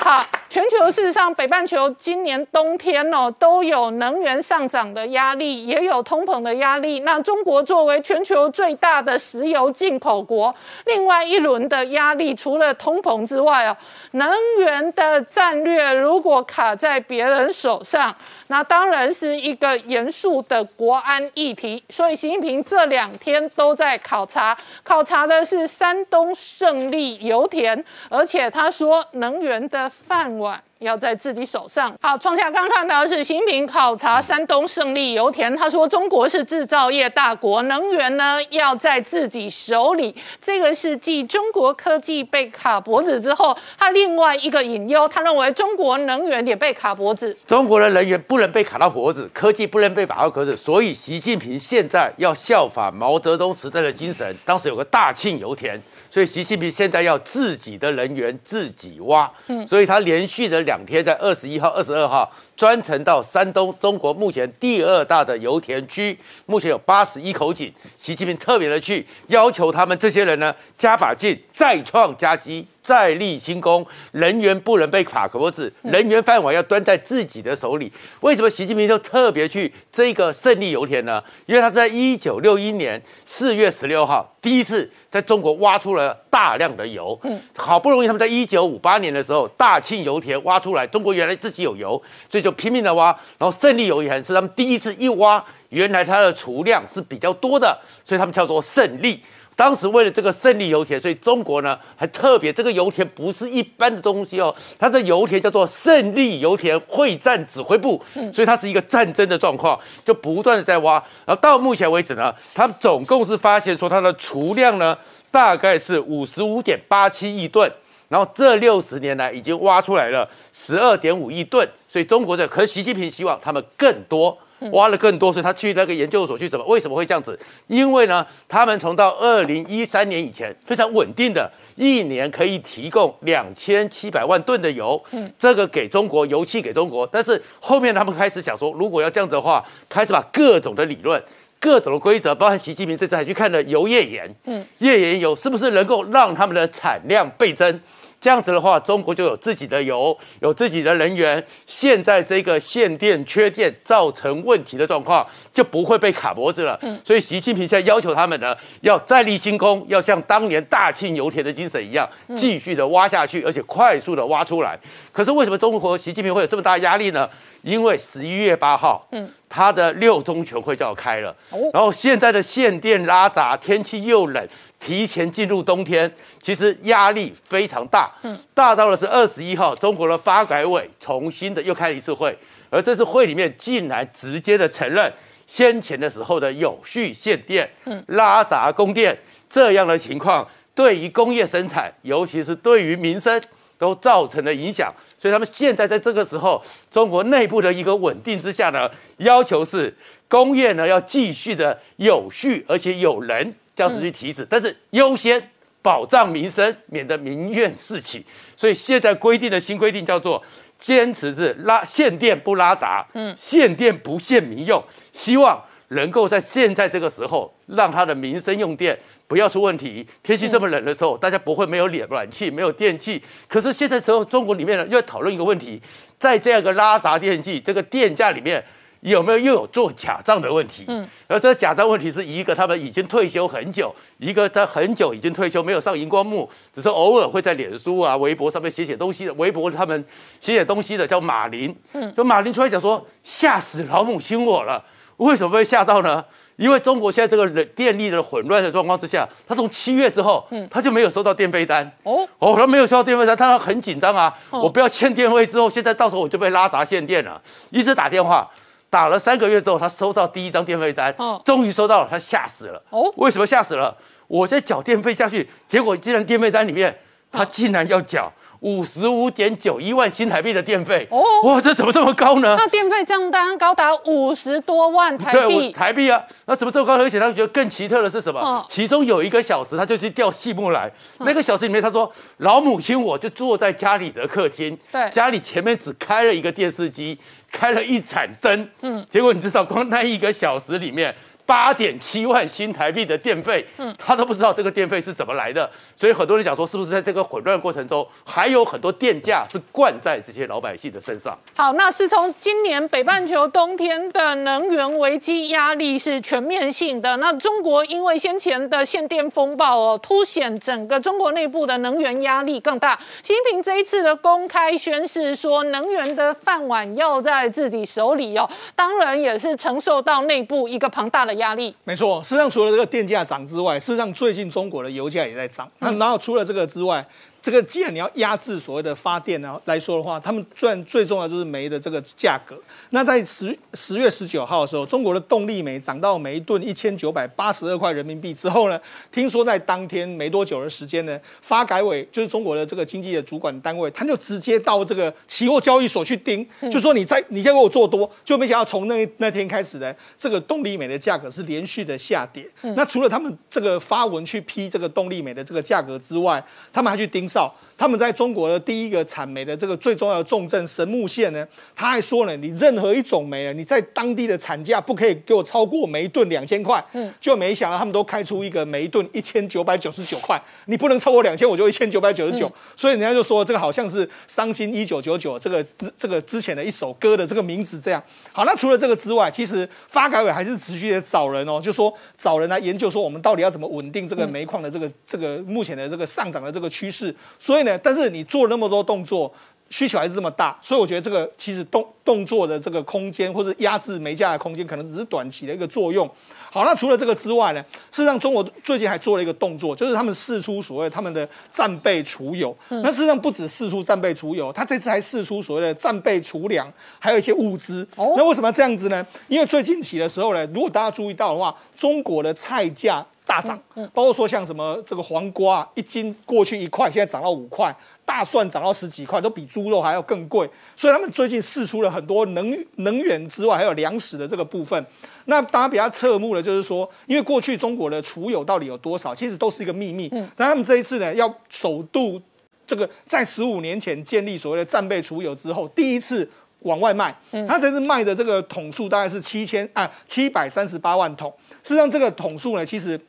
好，全球事实上，北半球今年冬天哦，都有能源上涨的压力，也有通膨的压力。那中国作为全球最大的石油进口国，另外一轮的压力，除了通膨之外哦，能源的战略如果卡在别人手上，那当然是一个严肃的国安议题。所以习近平这两天都在考察，考察的是山东胜利油田，而且他说能源的。饭碗。要在自己手上。好，创下刚看到的是习近平考察山东胜利油田，他说中国是制造业大国，能源呢要在自己手里。这个是继中国科技被卡脖子之后，他另外一个隐忧，他认为中国能源也被卡脖子。中国的能源不能被卡到脖子，科技不能被卡到脖子，所以习近平现在要效法毛泽东时代的精神，当时有个大庆油田，所以习近平现在要自己的人员自己挖，嗯，所以他连续的两。两天在二十一号、二十二号专程到山东，中国目前第二大的油田区，目前有八十一口井。习近平特别的去要求他们这些人呢，加把劲，再创佳绩，再立新功。人员不能被卡脖子，人员饭碗要端在自己的手里。为什么习近平就特别去这个胜利油田呢？因为他是在一九六一年四月十六号第一次。在中国挖出了大量的油，嗯，好不容易他们在一九五八年的时候，大庆油田挖出来，中国原来自己有油，所以就拼命的挖。然后胜利油田是他们第一次一挖，原来它的储量是比较多的，所以他们叫做胜利。当时为了这个胜利油田，所以中国呢还特别这个油田不是一般的东西哦，它的油田叫做胜利油田会战指挥部，所以它是一个战争的状况，就不断的在挖。然后到目前为止呢，它总共是发现说它的储量呢大概是五十五点八七亿吨，然后这六十年来已经挖出来了十二点五亿吨，所以中国这可是习近平希望他们更多。挖了更多，所以他去那个研究所去什么？为什么会这样子？因为呢，他们从到二零一三年以前非常稳定的，一年可以提供两千七百万吨的油，嗯，这个给中国油气给中国。但是后面他们开始想说，如果要这样子的话，开始把各种的理论、各种的规则，包含习近平这次还去看了油页岩，嗯，页岩油是不是能够让他们的产量倍增？这样子的话，中国就有自己的油，有自己的能源。现在这个限电、缺电造成问题的状况，就不会被卡脖子了。嗯，所以习近平现在要求他们呢，要再立新功，要像当年大庆油田的精神一样，继续的挖下去，而且快速的挖出来。可是为什么中国习近平会有这么大压力呢？因为十一月八号，嗯，他的六中全会就要开了，然后现在的限电拉闸，天气又冷，提前进入冬天，其实压力非常大，嗯，大到了是二十一号，中国的发改委重新的又开了一次会，而这次会里面竟然直接的承认先前的时候的有序限电，嗯，拉闸供电这样的情况，对于工业生产，尤其是对于民生。都造成了影响，所以他们现在在这个时候，中国内部的一个稳定之下呢，要求是工业呢要继续的有序，而且有人这样子去提示，但是优先保障民生，免得民怨四起。所以现在规定的新规定叫做坚持是拉限电不拉闸，嗯，限电不限民用，希望能够在现在这个时候让他的民生用电。不要出问题。天气这么冷的时候，大家不会没有暖暖气，没有电器。可是现在时候，中国里面呢又在讨论一个问题，在这样一个拉闸电器这个电价里面，有没有又有做假账的问题？嗯，而这个假账问题是一个他们已经退休很久，一个在很久已经退休，没有上荧光幕，只是偶尔会在脸书啊、微博上面写写东西的。微博他们写写东西的叫马林，嗯，就马林出来讲说，吓死老母亲我了。为什么会吓到呢？因为中国现在这个人电力的混乱的状况之下，他从七月之后，嗯，他就没有收到电费单。哦哦，他没有收到电费单，他很紧张啊。我不要欠电费之后，现在到时候我就被拉闸限电了。一直打电话，打了三个月之后，他收到第一张电费单，终于收到了，他吓死了。哦，为什么吓死了？我在缴电费下去，结果竟然电费单里面，他竟然要缴。五十五点九一万新台币的电费。哦，哇，这怎么这么高呢？那电费账单高达五十多万台币，台币啊，那怎么这么高？而且他觉得更奇特的是什么？其中有一个小时，他就去调戏木来，那个小时里面，他说老母亲我就坐在家里的客厅，对，家里前面只开了一个电视机，开了一盏灯，嗯，结果你知道，光那一个小时里面。八点七万新台币的电费，嗯，他都不知道这个电费是怎么来的，所以很多人讲说，是不是在这个混乱过程中，还有很多电价是灌在这些老百姓的身上？好，那是从今年北半球冬天的能源危机压力是全面性的。那中国因为先前的限电风暴哦，凸显整个中国内部的能源压力更大。习近平这一次的公开宣誓说，能源的饭碗要在自己手里哦，当然也是承受到内部一个庞大的。压力没错，事实上除了这个电价涨之外，事实上最近中国的油价也在涨。那然后除了这个之外。这个既然你要压制所谓的发电呢来说的话，他们最最重要就是煤的这个价格。那在十十月十九号的时候，中国的动力煤涨到每一吨一千九百八十二块人民币之后呢，听说在当天没多久的时间呢，发改委就是中国的这个经济的主管单位，他就直接到这个期货交易所去盯，就说你在你再给我做多，就没想到从那那天开始呢，这个动力煤的价格是连续的下跌。那除了他们这个发文去批这个动力煤的这个价格之外，他们还去盯。少，他们在中国的第一个产煤的这个最重要的重镇神木县呢，他还说呢，你任何一种煤啊，你在当地的产价不可以给我超过每一吨两千块。嗯，就没想到他们都开出一个每一吨一千九百九十九块，你不能超过两千，我就一千九百九十九。所以人家就说这个好像是伤心一九九九这个这个之前的一首歌的这个名字这样。好，那除了这个之外，其实发改委还是持续的找人哦，就说找人来研究说我们到底要怎么稳定这个煤矿的这个这个目前的这个上涨的这个趋势。所以呢，但是你做了那么多动作，需求还是这么大，所以我觉得这个其实动动作的这个空间或者压制煤价的空间，可能只是短期的一个作用。好，那除了这个之外呢，事实上中国最近还做了一个动作，就是他们试出所谓他们的战备储油。那事实上不止试出战备储油，他这次还试出所谓的战备储粮，还有一些物资。哦那为什么要这样子呢？因为最近起的时候呢，如果大家注意到的话，中国的菜价。大涨，包括说像什么这个黄瓜一斤过去一块，现在涨到五块，大蒜涨到十几块，都比猪肉还要更贵。所以他们最近试出了很多能能源之外，还有粮食的这个部分。那大家比较侧目的，就是说，因为过去中国的储油到底有多少，其实都是一个秘密。嗯，但他们这一次呢，要首度这个在十五年前建立所谓的战备储油之后，第一次往外卖。嗯，他这次卖的这个桶数大概是七千啊七百三十八万桶。事实上，这个桶数呢，其实。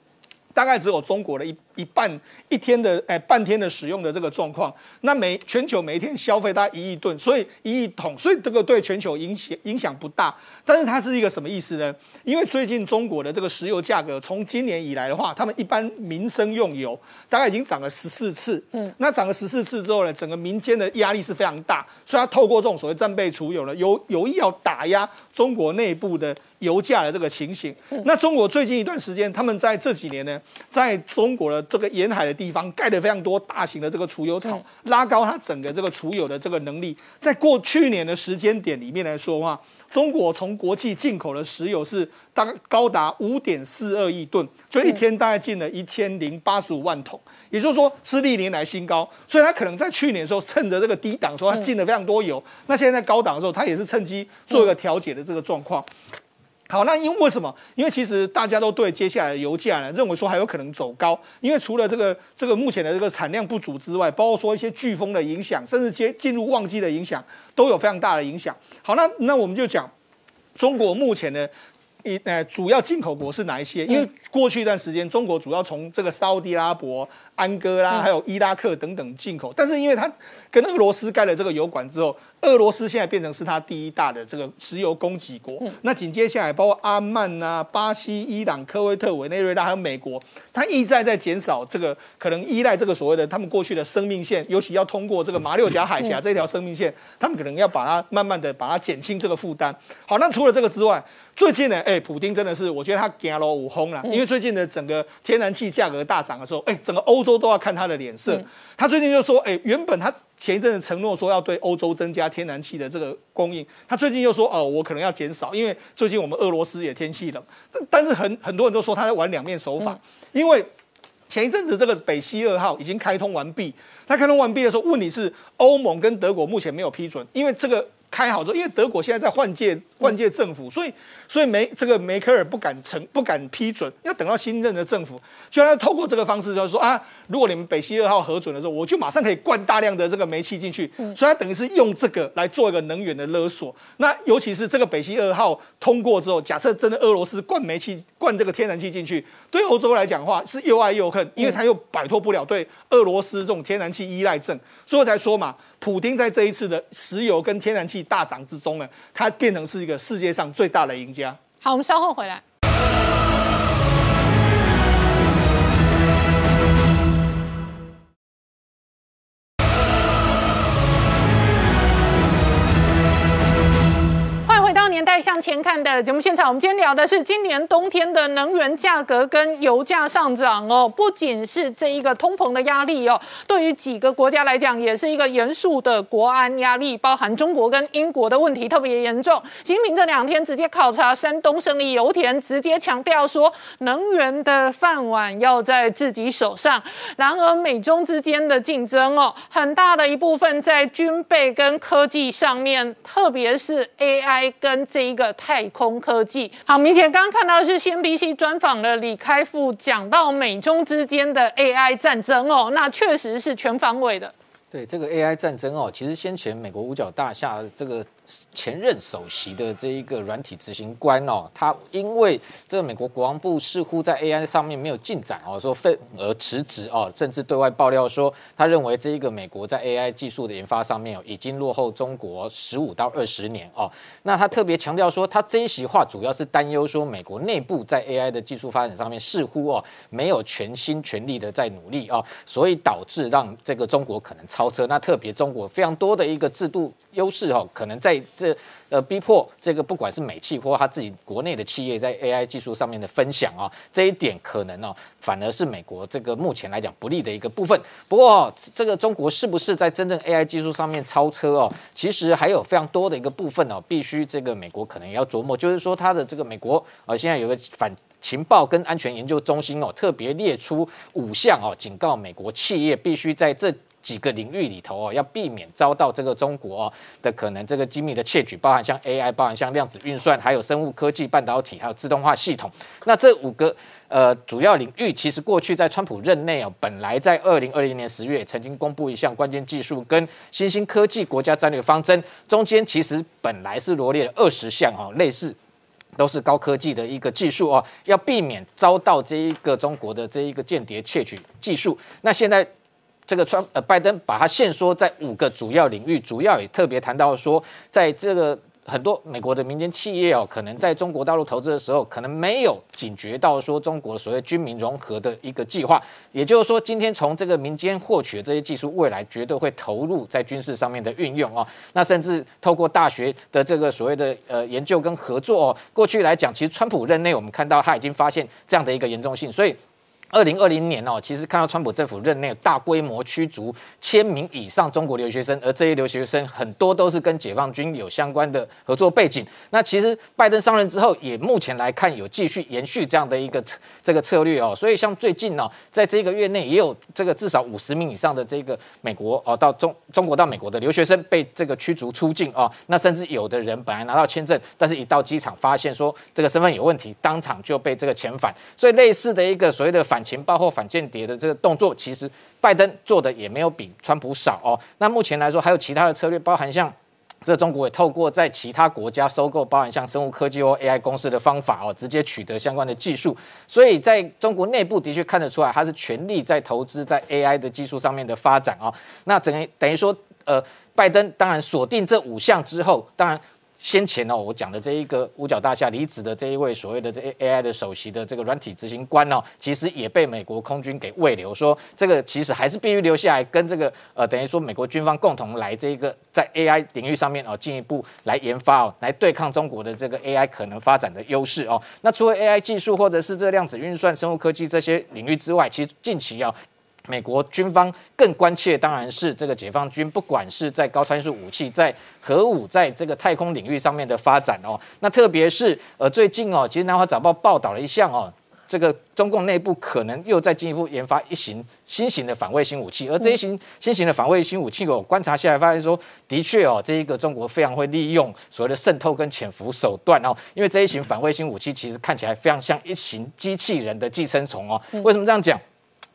大概只有中国的一一半一天的哎半天的使用的这个状况。那每全球每一天消费大概一亿吨，所以一亿桶，所以这个对全球影响影响不大。但是它是一个什么意思呢？因为最近中国的这个石油价格，从今年以来的话，他们一般民生用油大概已经涨了十四次。嗯，那涨了十四次之后呢，整个民间的压力是非常大，所以它透过这种所谓战备储油呢，有有意要打压中国内部的油价的这个情形。那中国最近一段时间，他们在这几年呢，在中国的这个沿海的地方盖了非常多大型的这个储油厂，拉高它整个这个储油的这个能力。在过去年的时间点里面来说的话，中国从国际进口的石油是大概高达五点四二亿吨，就一天大概进了一千零八十五万桶，也就是说是历年来新高。所以它可能在去年的时候趁着这个低档的时候，它进了非常多油。那现在在高档的时候，它也是趁机做一个调节的这个状况。好，那因为为什么？因为其实大家都对接下来的油价呢，认为说还有可能走高。因为除了这个这个目前的这个产量不足之外，包括说一些飓风的影响，甚至接进入旺季的影响，都有非常大的影响。好，那那我们就讲中国目前的一呃主要进口国是哪一些？因为过去一段时间，中国主要从这个沙地阿拉伯、安哥拉还有伊拉克等等进口，但是因为它跟俄罗斯盖了这个油管之后，俄罗斯现在变成是他第一大的这个石油供给国。那紧接下来包括阿曼啊、巴西、伊朗、科威特、委内瑞拉还有美国，他一再在减少这个可能依赖这个所谓的他们过去的生命线，尤其要通过这个马六甲海峡这条生命线，他们可能要把它慢慢的把它减轻这个负担。好，那除了这个之外，最近呢，哎，普丁真的是我觉得他惊了五轰了，因为最近的整个天然气价格大涨的时候，哎，整个欧洲都要看他的脸色。他最近就说，哎，原本他前一阵子承诺说要对欧洲增加天然气的这个供应，他最近又说，哦，我可能要减少，因为最近我们俄罗斯也天气冷。但但是很很多人都说他在玩两面手法，因为前一阵子这个北溪二号已经开通完毕，他开通完毕的时候，问题是欧盟跟德国目前没有批准，因为这个。开好之后，因为德国现在在换届换届政府，所以所以梅这个梅克尔不敢成不敢批准，要等到新任的政府，就要透过这个方式，就是说啊，如果你们北溪二号核准的时候，我就马上可以灌大量的这个煤气进去，所以它等于是用这个来做一个能源的勒索。那尤其是这个北溪二号通过之后，假设真的俄罗斯灌煤气灌这个天然气进去，对欧洲来讲的话是又爱又恨，因为他又摆脱不了对俄罗斯这种天然气依赖症，所以我才说嘛。普丁在这一次的石油跟天然气大涨之中呢，他变成是一个世界上最大的赢家。好，我们稍后回来。年代向前看的节目现场，我们今天聊的是今年冬天的能源价格跟油价上涨哦，不仅是这一个通膨的压力哦，对于几个国家来讲，也是一个严肃的国安压力，包含中国跟英国的问题特别严重。习近平这两天直接考察山东胜利油田，直接强调说，能源的饭碗要在自己手上。然而，美中之间的竞争哦，很大的一部分在军备跟科技上面，特别是 AI 跟这一个太空科技，好，明显刚刚看到的是 CNBC 专访了李开复，讲到美中之间的 AI 战争哦，那确实是全方位的。对这个 AI 战争哦，其实先前美国五角大厦这个。前任首席的这一个软体执行官哦，他因为这个美国国防部似乎在 AI 上面没有进展哦，说愤而辞职哦，甚至对外爆料说，他认为这一个美国在 AI 技术的研发上面哦，已经落后中国十五到二十年哦。那他特别强调说，他这一席话主要是担忧说，美国内部在 AI 的技术发展上面似乎哦没有全心全力的在努力哦，所以导致让这个中国可能超车。那特别中国非常多的一个制度优势哦，可能在这呃，逼迫这个不管是美企或他自己国内的企业在 AI 技术上面的分享啊，这一点可能哦，反而是美国这个目前来讲不利的一个部分。不过，这个中国是不是在真正 AI 技术上面超车哦？其实还有非常多的一个部分哦，必须这个美国可能也要琢磨。就是说，它的这个美国呃，现在有个反情报跟安全研究中心哦，特别列出五项哦，警告美国企业必须在这。几个领域里头哦，要避免遭到这个中国哦的可能这个机密的窃取，包含像 AI，包含像量子运算，还有生物科技、半导体，还有自动化系统。那这五个呃主要领域，其实过去在川普任内哦，本来在二零二零年十月曾经公布一项关键技术跟新兴科技国家战略方针，中间其实本来是罗列了二十项哦类似。都是高科技的一个技术哦，要避免遭到这一个中国的这一个间谍窃取技术。那现在这个川呃拜登把它限缩在五个主要领域，主要也特别谈到说，在这个。很多美国的民间企业哦，可能在中国大陆投资的时候，可能没有警觉到说中国所谓军民融合的一个计划。也就是说，今天从这个民间获取的这些技术，未来绝对会投入在军事上面的运用哦。那甚至透过大学的这个所谓的呃研究跟合作哦，过去来讲，其实川普任内我们看到他已经发现这样的一个严重性，所以。二零二零年哦，其实看到川普政府任内大规模驱逐千名以上中国留学生，而这些留学生很多都是跟解放军有相关的合作背景。那其实拜登上任之后，也目前来看有继续延续这样的一个这个策略哦。所以像最近呢，在这个月内也有这个至少五十名以上的这个美国哦到中中国到美国的留学生被这个驱逐出境哦。那甚至有的人本来拿到签证，但是一到机场发现说这个身份有问题，当场就被这个遣返。所以类似的一个所谓的反。情报或反间谍的这个动作，其实拜登做的也没有比川普少哦。那目前来说，还有其他的策略，包含像 这中国也透过在其他国家收购，包含像生物科技或 AI 公司的方法哦，直接取得相关的技术。所以在中国内部的确看得出来，他是全力在投资在 AI 的技术上面的发展哦。那等于等于说，呃，拜登当然锁定这五项之后，当然。先前呢，我讲的这一个五角大厦离职的这一位所谓的这 A I 的首席的这个软体执行官哦，其实也被美国空军给慰留，说这个其实还是必须留下来跟这个呃，等于说美国军方共同来这一个在 A I 领域上面哦，进一步来研发哦，来对抗中国的这个 A I 可能发展的优势哦。那除了 A I 技术或者是这量子运算、生物科技这些领域之外，其实近期啊。美国军方更关切，当然是这个解放军，不管是在高参数武器、在核武、在这个太空领域上面的发展哦。那特别是呃，最近哦，其实南华早报报道了一项哦，这个中共内部可能又在进一步研发一型新型的反卫星武器。而这一型新型的反卫星武器，我观察下来发现说，的确哦，这一个中国非常会利用所谓的渗透跟潜伏手段哦。因为这一型反卫星武器其实看起来非常像一型机器人的寄生虫哦。为什么这样讲？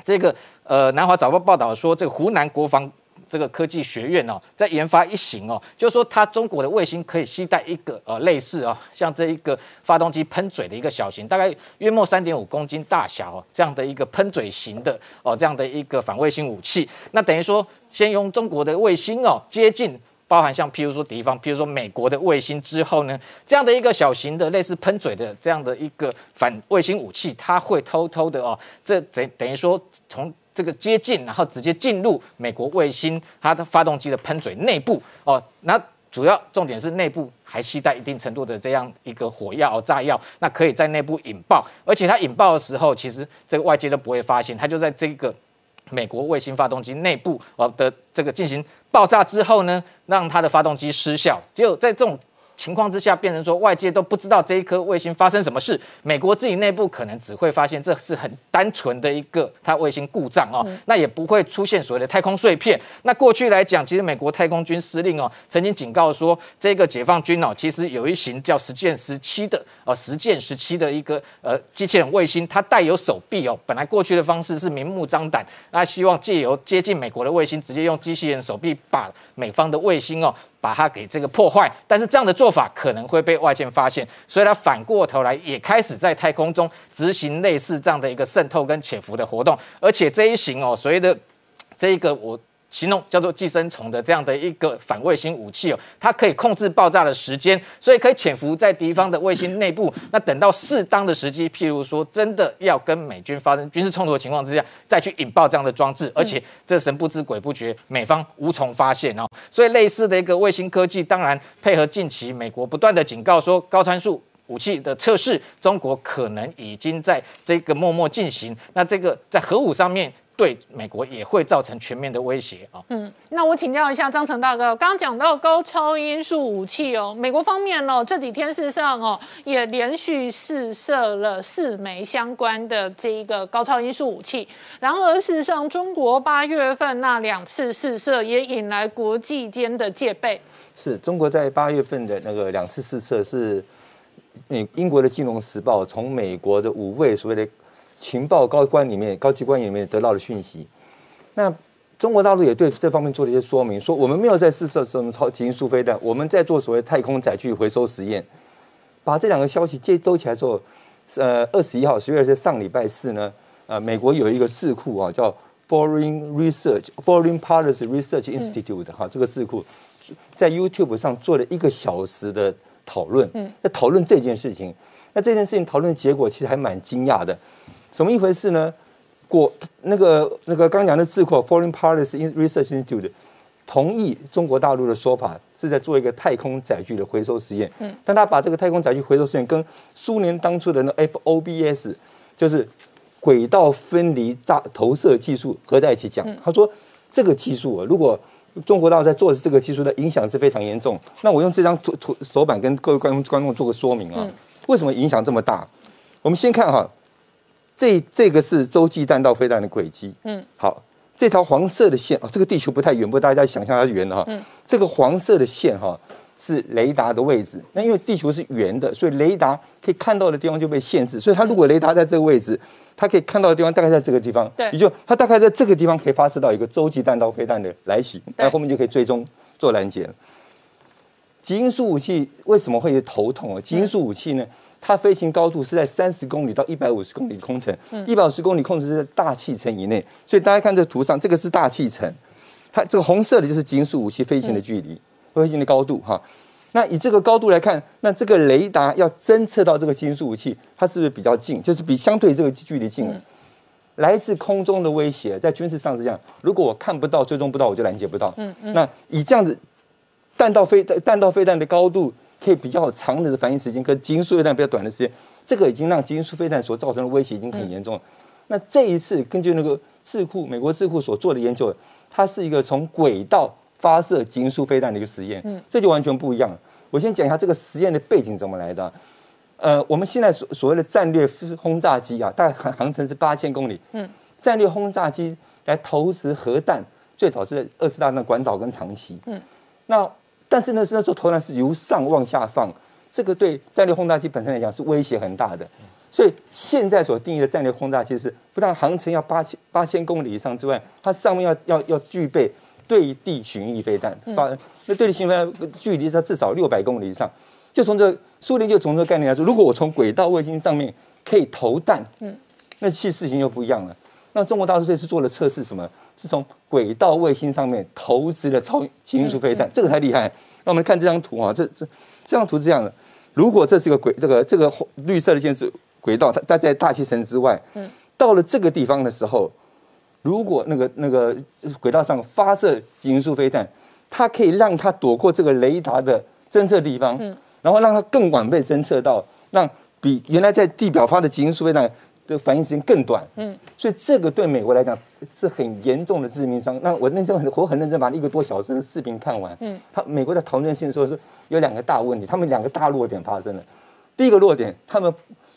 这个。呃，南华早报报道说，这个湖南国防这个科技学院哦，在研发一型哦，就是说它中国的卫星可以携带一个呃类似啊，像这一个发动机喷嘴的一个小型，大概约莫三点五公斤大小哦，这样的一个喷嘴型的哦，这样的一个反卫星武器。那等于说，先用中国的卫星哦接近。包含像譬如说敌方，譬如说美国的卫星之后呢，这样的一个小型的类似喷嘴的这样的一个反卫星武器，它会偷偷的哦，这等等于说从这个接近，然后直接进入美国卫星它的发动机的喷嘴内部哦，那主要重点是内部还携带一定程度的这样一个火药炸药，那可以在内部引爆，而且它引爆的时候，其实这个外界都不会发现，它就在这个。美国卫星发动机内部哦的这个进行爆炸之后呢，让它的发动机失效，就在这种。情况之下，变成说外界都不知道这一颗卫星发生什么事，美国自己内部可能只会发现这是很单纯的一个它卫星故障哦，那也不会出现所谓的太空碎片。那过去来讲，其实美国太空军司令哦曾经警告说，这个解放军哦其实有一型叫实践十七的哦实践时期的一个呃机器人卫星，它带有手臂哦，本来过去的方式是明目张胆，那希望借由接近美国的卫星，直接用机器人手臂把美方的卫星哦。把它给这个破坏，但是这样的做法可能会被外界发现，所以他反过头来也开始在太空中执行类似这样的一个渗透跟潜伏的活动，而且这一型哦，所谓的这一个我。形容叫做寄生虫的这样的一个反卫星武器哦，它可以控制爆炸的时间，所以可以潜伏在敌方的卫星内部。那等到适当的时机，譬如说真的要跟美军发生军事冲突的情况之下，再去引爆这样的装置，而且这神不知鬼不觉，美方无从发现哦。所以类似的一个卫星科技，当然配合近期美国不断的警告说高参数武器的测试，中国可能已经在这个默默进行。那这个在核武上面。对美国也会造成全面的威胁啊。嗯，那我请教一下张成大哥，刚刚讲到高超音速武器哦，美国方面哦这几天事实上哦也连续试射了四枚相关的这一个高超音速武器。然而事实上，中国八月份那两次试射也引来国际间的戒备。是中国在八月份的那个两次试射，是英英国的《金融时报》从美国的五位所谓的。情报高官里面、高级官员里面得到的讯息，那中国大陆也对这方面做了一些说明，说我们没有在试射什么超级音速飞弹，我们在做所谓太空载具回收实验，把这两个消息接兜起来之后，呃，二十一号十月二十上礼拜四呢，呃，美国有一个智库啊，叫 Foreign Research Foreign Policy Research Institute 哈、这个智库在 YouTube 上做了一个小时的讨论，在讨论这件事情。那这件事情讨论结果其实还蛮惊讶的，怎么一回事呢？果那个那个刚讲的智库 Foreign Policy Research Institute 同意中国大陆的说法，是在做一个太空载具的回收实验。嗯，但他把这个太空载具回收实验跟苏联当初的那 FOBS，就是轨道分离炸投射技术合在一起讲。他说这个技术啊，如果中国大陆在做的这个技术的影响是非常严重。那我用这张图图手板跟各位观观众做个说明啊，为什么影响这么大？我们先看哈，这这个是洲际弹道飞弹的轨迹。嗯，好，这条黄色的线哦，这个地球不太远，不大家想象它是圆的哈。嗯，这个黄色的线哈是雷达的位置。那因为地球是圆的，所以雷达可以看到的地方就被限制。所以它如果雷达在这个位置，它可以看到的地方大概在这个地方。对也就它大概在这个地方可以发射到一个洲际弹道飞弹的来袭，那后面就可以追踪做拦截了。基因素武器为什么会头痛啊？基因素武器呢？它飞行高度是在三十公里到一百五十公里空层，一百五十公里空层是在大气层以内，所以大家看这图上，这个是大气层，它这个红色的就是金属武器飞行的距离、飞行的高度哈。那以这个高度来看，那这个雷达要侦测到这个金属武器，它是不是比较近？就是比相对这个距离近了。来自空中的威胁，在军事上是这样：如果我看不到、追踪不到，我就拦截不到。嗯嗯。那以这样子弹道飞弹道飞弹的高度，可以比较长的反应时间，跟基因速飞弹比较短的时间，这个已经让基因速飞弹所造成的威胁已经很严重了。那这一次根据那个智库美国智库所做的研究，它是一个从轨道发射基因速飞弹的一个实验，嗯，这就完全不一样了。我先讲一下这个实验的背景怎么来的。呃，我们现在所所谓的战略轰炸机啊，大概航航程是八千公里。嗯，战略轰炸机来投掷核弹，最早是在二次大战关岛跟长崎。嗯，那但是呢，那时候投篮是由上往下放，这个对战略轰炸机本身来讲是威胁很大的。所以现在所定义的战略轰炸机是，不但航程要八千八千公里以上之外，它上面要要要具备对地巡弋飞弹，发那对地巡弋飞弹距离它至少六百公里以上。就从这苏联就从这个概念来说，如果我从轨道卫星上面可以投弹，嗯，那其实事情就不一样了。那中国大陆这次做了测试，什么？是从轨道卫星上面投掷了超极音速飞弹，这个才厉害。那我们看这张图啊，这这这张图是这样的：如果这是个轨，这个这个绿色的线是轨道，它它在大气层之外，嗯，到了这个地方的时候，如果那个那个轨道上发射极音速飞弹，它可以让它躲过这个雷达的侦测地方，嗯。然后让它更晚被侦测到，让比原来在地表发的极音速飞弹的反应时间更短。嗯，所以这个对美国来讲是很严重的致命伤。那我那时候很我很认真把一个多小时的视频看完。嗯，他美国在讨论性说是有两个大问题，他们两个大弱点发生了。第一个弱点，他们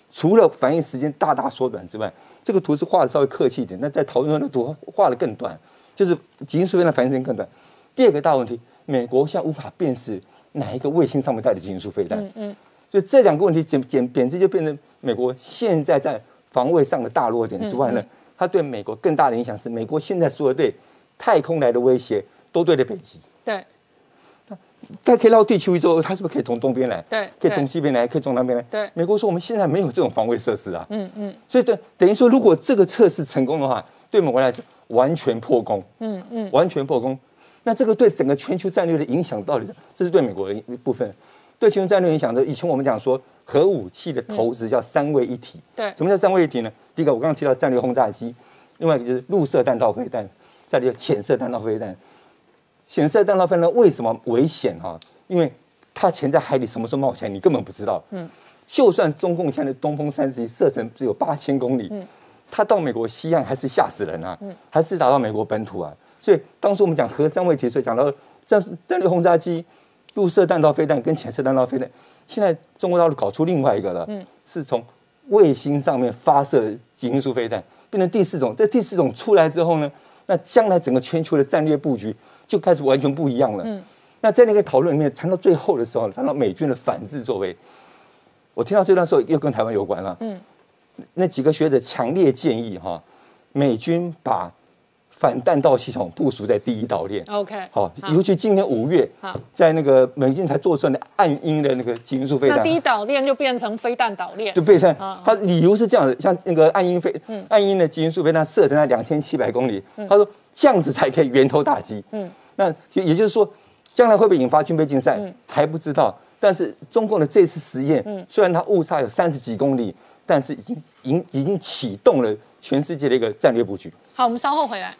除了反应时间大大缩短之外，这个图是画的稍微客气一点。那在讨论的图画的更短，就是极音速变的反应时间更短。第二个大问题，美国现在无法辨识。哪一个卫星上面带的基因素飞弹？嗯嗯，所以这两个问题简简简直就变成美国现在在防卫上的大弱点之外呢，它对美国更大的影响是，美国现在所有对太空来的威胁都对着北极。对，它可以绕地球一周，它是不是可以从东边来？对，可以从西边来，可以从南边来。对，美国说我们现在没有这种防卫设施啊。嗯嗯，所以等等于说，如果这个测试成功的话，对美国来说完全破功。嗯嗯，完全破功。那这个对整个全球战略的影响到底？这是对美国的一部分，对全球战略影响的。以前我们讲说核武器的投资叫三位一体。对，什么叫三位一体呢？第一个我刚刚提到战略轰炸机，另外一个就是陆射弹道飞弹，再有潜射弹道飞弹。潜射弹道飞弹为什么危险哈？因为它潜在海底，什么时候冒起来你根本不知道。嗯，就算中共现在的东风三十一射程只有八千公里，嗯，它到美国西岸还是吓死人啊，嗯，还是打到美国本土啊。所以当时我们讲核三位一体，所以讲到战战略轰炸机、陆射弹道飞弹跟潜射弹道飞弹。现在中国大陆搞出另外一个了，嗯，是从卫星上面发射基因素飞弹，变成第四种。这第四种出来之后呢，那将来整个全球的战略布局就开始完全不一样了。嗯，那在那个讨论里面谈到最后的时候，谈到美军的反制作为，我听到这段时候又跟台湾有关了。嗯，那几个学者强烈建议哈，美军把反弹道系统部署在第一岛链。OK，好，尤其今年五月，在那个美军才做出来的暗鹰的那个极音速飞弹，那第一岛链就变成飞弹岛链。就，被它啊，它理由是这样的，像那个暗鹰飞，嗯。暗鹰的基因速飞弹射程在两千七百公里，他说这样子才可以源头打击。嗯，那就也就是说，将来会不会引发军备竞赛嗯。还不知道。但是中共的这次实验，虽然它误差有三十几公里，但是已经已经已经启动了全世界的一个战略布局。好，我们稍后回来。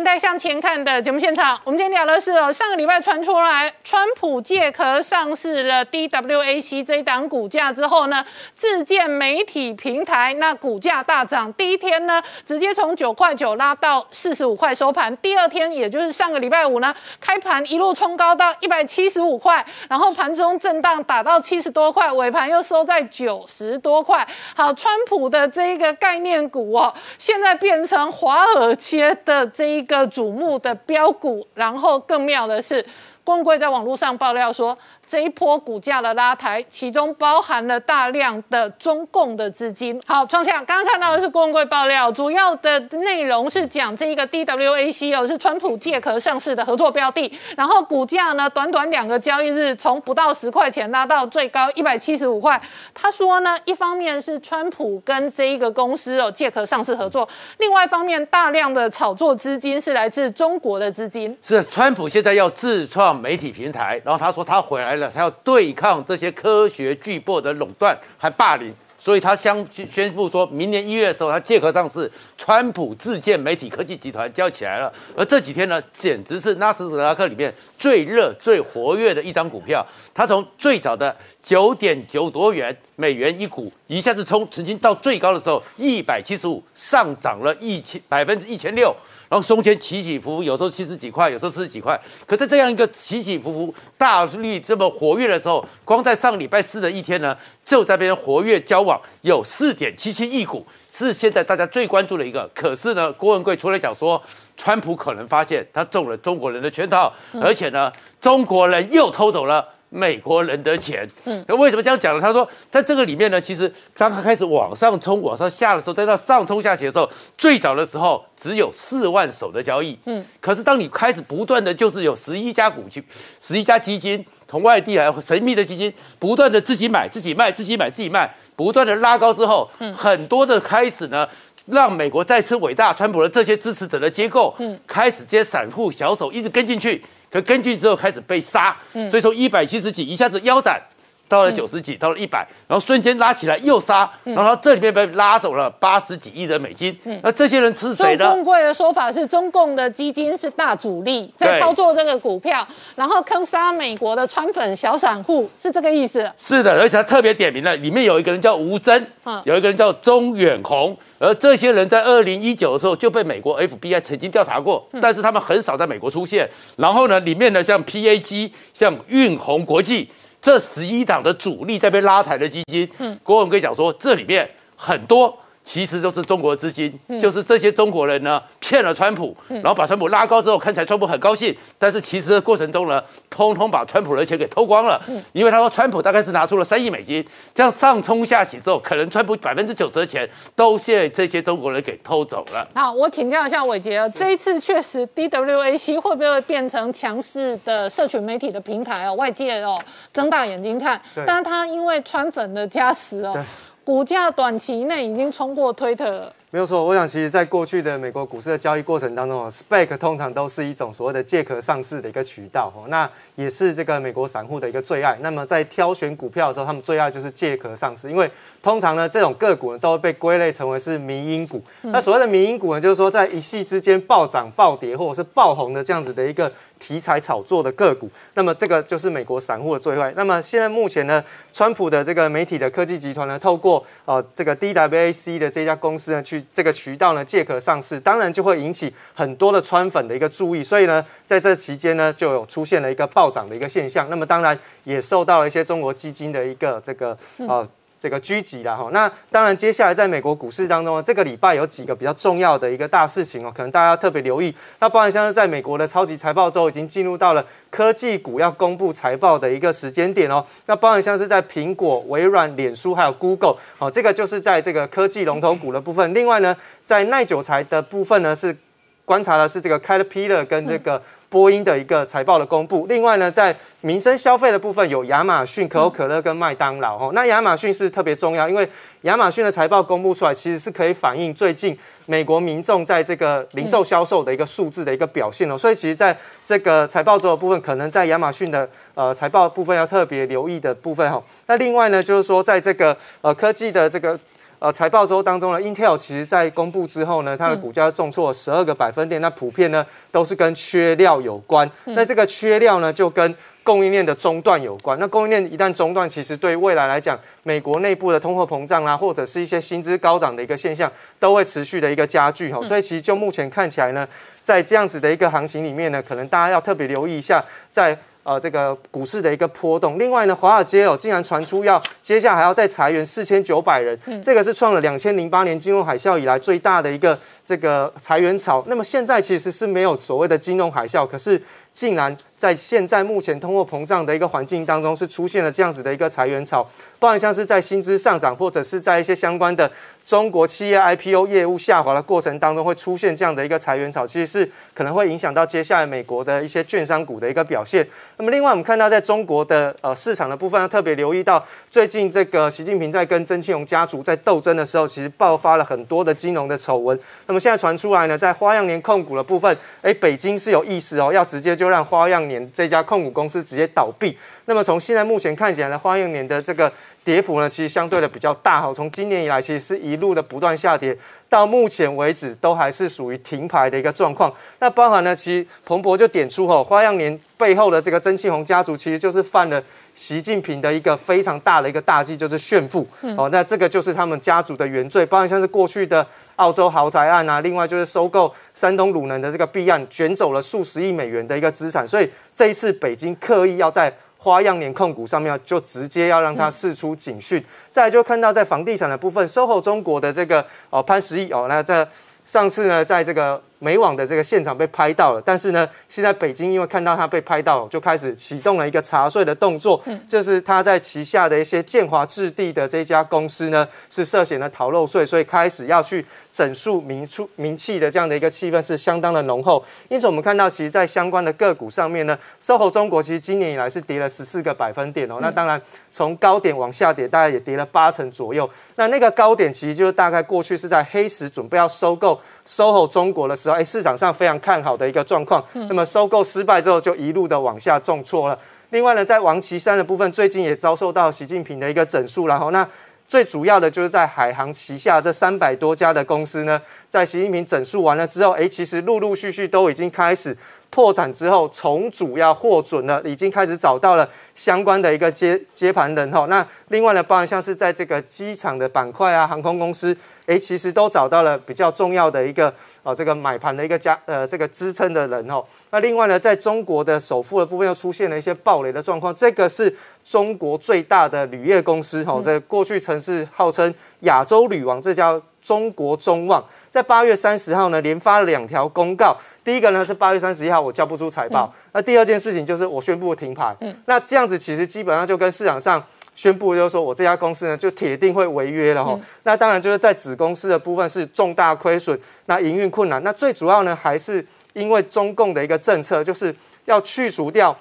年代向前看》的节目现场。我们今天聊的是哦，上个礼拜传出来，川普借壳上市了 DWAC 这一档股价之后呢，自建媒体平台，那股价大涨。第一天呢，直接从九块九拉到四十五块收盘。第二天，也就是上个礼拜五呢，开盘一路冲高到一百七十五块，然后盘中震荡打到七十多块，尾盘又收在九十多块。好，川普的这一个概念股哦，现在变成华尔街的这一个瞩目的标股，然后更妙的是。郭文贵在网络上爆料说，这一波股价的拉抬，其中包含了大量的中共的资金。好，创下刚刚看到的是郭文贵爆料，主要的内容是讲这一个 DWAC 哦，是川普借壳上市的合作标的，然后股价呢，短短两个交易日，从不到十块钱拉到最高一百七十五块。他说呢，一方面是川普跟这一个公司哦借壳上市合作，另外一方面大量的炒作资金是来自中国的资金。是川普现在要自创媒体平台，然后他说他回来了，他要对抗这些科学巨擘的垄断还霸凌，所以他相宣布说明年一月的时候，他借壳上市，川普自建媒体科技集团就要起来了。而这几天呢，简直是纳斯达克里面最热、最活跃的一张股票，它从最早的九点九多元美元一股，一下子冲，曾经到最高的时候一百七十五，上涨了一千百分之一千六。然后中间起起伏伏，有时候七十几块，有时候四十几块。可在这样一个起起伏伏、大力这么活跃的时候，光在上礼拜四的一天呢，就在边活跃交往有四点七七亿股，是现在大家最关注的一个。可是呢，郭文贵出来讲说，川普可能发现他中了中国人的圈套，而且呢，中国人又偷走了。美国人的钱，嗯，那为什么这样讲呢？他说，在这个里面呢，其实当他开始往上冲、往上下的时候，在那上冲下斜的时候，最早的时候只有四万手的交易，嗯，可是当你开始不断的就是有十一家股去，十一家基金从外地来神秘的基金，不断的自己买、自己卖、自己买、自己卖，不断的拉高之后，嗯，很多的开始呢。让美国再次伟大，川普的这些支持者的结构，嗯，开始这些散户小手一直跟进去，可跟进之后开始被杀，嗯，所以从一百七十几一下子腰斩。到了九十几，到了一百，然后瞬间拉起来又杀，然后这里面被拉走了八十几亿的美金。那这些人是谁呢？中贵的说法是，中共的基金是大主力在操作这个股票，然后坑杀美国的川粉小散户，是这个意思。是的，而且他特别点名了，里面有一个人叫吴征，有一个人叫钟远红，而这些人在二零一九的时候就被美国 FBI 曾经调查过，但是他们很少在美国出现。然后呢，里面呢像 PAG、像运宏国际。这十一档的主力在被拉抬的基金，嗯，郭文贵讲说，这里面很多其实都是中国资金，嗯、就是这些中国人呢骗了川普，嗯、然后把川普拉高之后，看起来川普很高兴，但是其实的过程中呢，通通把川普的钱给偷光了，嗯、因为他说川普大概是拿出了三亿美金，这样上冲下洗之后，可能川普百分之九十的钱都被这些中国人给偷走了。好，我请教一下伟杰，这一次确实 DWAC 会不会变成强势的社群媒体的平台哦？外界哦睁大眼睛看，但是他因为川粉的加持哦。股价短期内已经冲过推特了。没有错，我想其实，在过去的美国股市的交易过程当中，SPAC 通常都是一种所谓的借壳上市的一个渠道，那也是这个美国散户的一个最爱。那么在挑选股票的时候，他们最爱就是借壳上市，因为通常呢，这种个股呢都会被归类成为是民营股。那所谓的民营股呢，就是说在一夕之间暴涨暴跌或者是爆红的这样子的一个题材炒作的个股。那么这个就是美国散户的最爱。那么现在目前呢，川普的这个媒体的科技集团呢，透过呃这个 DWAC 的这家公司呢，去这个渠道呢借壳上市，当然就会引起很多的川粉的一个注意。所以呢，在这期间呢，就有出现了一个暴涨的一个现象。那么当然也受到了一些中国基金的一个这个呃。这个狙击了哈。那当然，接下来在美国股市当中呢，这个礼拜有几个比较重要的一个大事情哦，可能大家要特别留意。那包含像是在美国的超级财报周已经进入到了科技股要公布财报的一个时间点哦。那包含像是在苹果、微软、脸书还有 Google 哦，这个就是在这个科技龙头股的部分。另外呢，在耐久材的部分呢，是观察的是这个 Caterpillar 跟这个。波音的一个财报的公布，另外呢，在民生消费的部分有亚马逊、可口可乐跟麦当劳哦。那亚马逊是特别重要，因为亚马逊的财报公布出来，其实是可以反映最近美国民众在这个零售销售的一个数字的一个表现哦。所以其实在这个财报周的部分，可能在亚马逊的呃财报部分要特别留意的部分哈。那另外呢，就是说在这个呃科技的这个。呃，财报周当中呢，Intel 其实在公布之后呢，它的股价重挫十二个百分点。那普遍呢都是跟缺料有关。那这个缺料呢，就跟供应链的中断有关。那供应链一旦中断，其实对未来来讲，美国内部的通货膨胀啦，或者是一些薪资高涨的一个现象，都会持续的一个加剧哈。所以其实就目前看起来呢，在这样子的一个行情里面呢，可能大家要特别留意一下，在。呃，这个股市的一个波动。另外呢，华尔街哦，竟然传出要接下来还要再裁员四千九百人，这个是创了两千零八年金融海啸以来最大的一个这个裁员潮。那么现在其实是没有所谓的金融海啸，可是竟然在现在目前通货膨胀的一个环境当中，是出现了这样子的一个裁员潮，包含像是在薪资上涨，或者是在一些相关的。中国企业 IPO 业务下滑的过程当中，会出现这样的一个裁员潮，其实是可能会影响到接下来美国的一些券商股的一个表现。那么，另外我们看到在中国的呃市场的部分，要特别留意到最近这个习近平在跟曾庆荣家族在斗争的时候，其实爆发了很多的金融的丑闻。那么现在传出来呢，在花样年控股的部分，哎，北京是有意思哦，要直接就让花样年这家控股公司直接倒闭。那么从现在目前看起来呢，花样年的这个。跌幅呢，其实相对的比较大哈。从今年以来，其实是一路的不断下跌，到目前为止都还是属于停牌的一个状况。那包含呢，其实彭博就点出哈，花样年背后的这个曾庆红家族，其实就是犯了习近平的一个非常大的一个大忌，就是炫富。哦，那这个就是他们家族的原罪。包含像是过去的澳洲豪宅案啊，另外就是收购山东鲁能的这个弊案，卷走了数十亿美元的一个资产。所以这一次北京刻意要在花样年控股上面就直接要让它释出警讯，再来就看到在房地产的部分，SOHO 中国的这个哦潘石屹哦，那在上次呢，在这个。美网的这个现场被拍到了，但是呢，现在北京因为看到他被拍到，就开始启动了一个查税的动作。嗯，就是他在旗下的一些建华置地的这家公司呢，是涉嫌的逃漏税，所以开始要去整肃民出名气的这样的一个气氛是相当的浓厚。因此，我们看到其实，在相关的个股上面呢，SOHO 中国其实今年以来是跌了十四个百分点哦。那当然，从高点往下跌，大概也跌了八成左右。那那个高点其实就是大概过去是在黑石准备要收购 SOHO 中国的时候。哎，市场上非常看好的一个状况。那么收购失败之后，就一路的往下重挫了。另外呢，在王岐山的部分，最近也遭受到习近平的一个整肃。然后，那最主要的就是在海航旗下这三百多家的公司呢，在习近平整肃完了之后，哎，其实陆陆续续都已经开始破产之后重组要获准了，已经开始找到了相关的一个接接盘人哈。那另外呢，包含像是在这个机场的板块啊，航空公司。哎，其实都找到了比较重要的一个呃这个买盘的一个加呃这个支撑的人哦。那另外呢，在中国的首富的部分又出现了一些暴雷的状况。这个是中国最大的铝业公司哈，在过去曾是号称亚洲铝王，这叫中国中旺。在八月三十号呢，连发了两条公告。第一个呢是八月三十一号我交不出财报，那第二件事情就是我宣布停牌。嗯，那这样子其实基本上就跟市场上。宣布就是说我这家公司呢就铁定会违约了哈，那当然就是在子公司的部分是重大亏损，那营运困难，那最主要呢还是因为中共的一个政策，就是要去除掉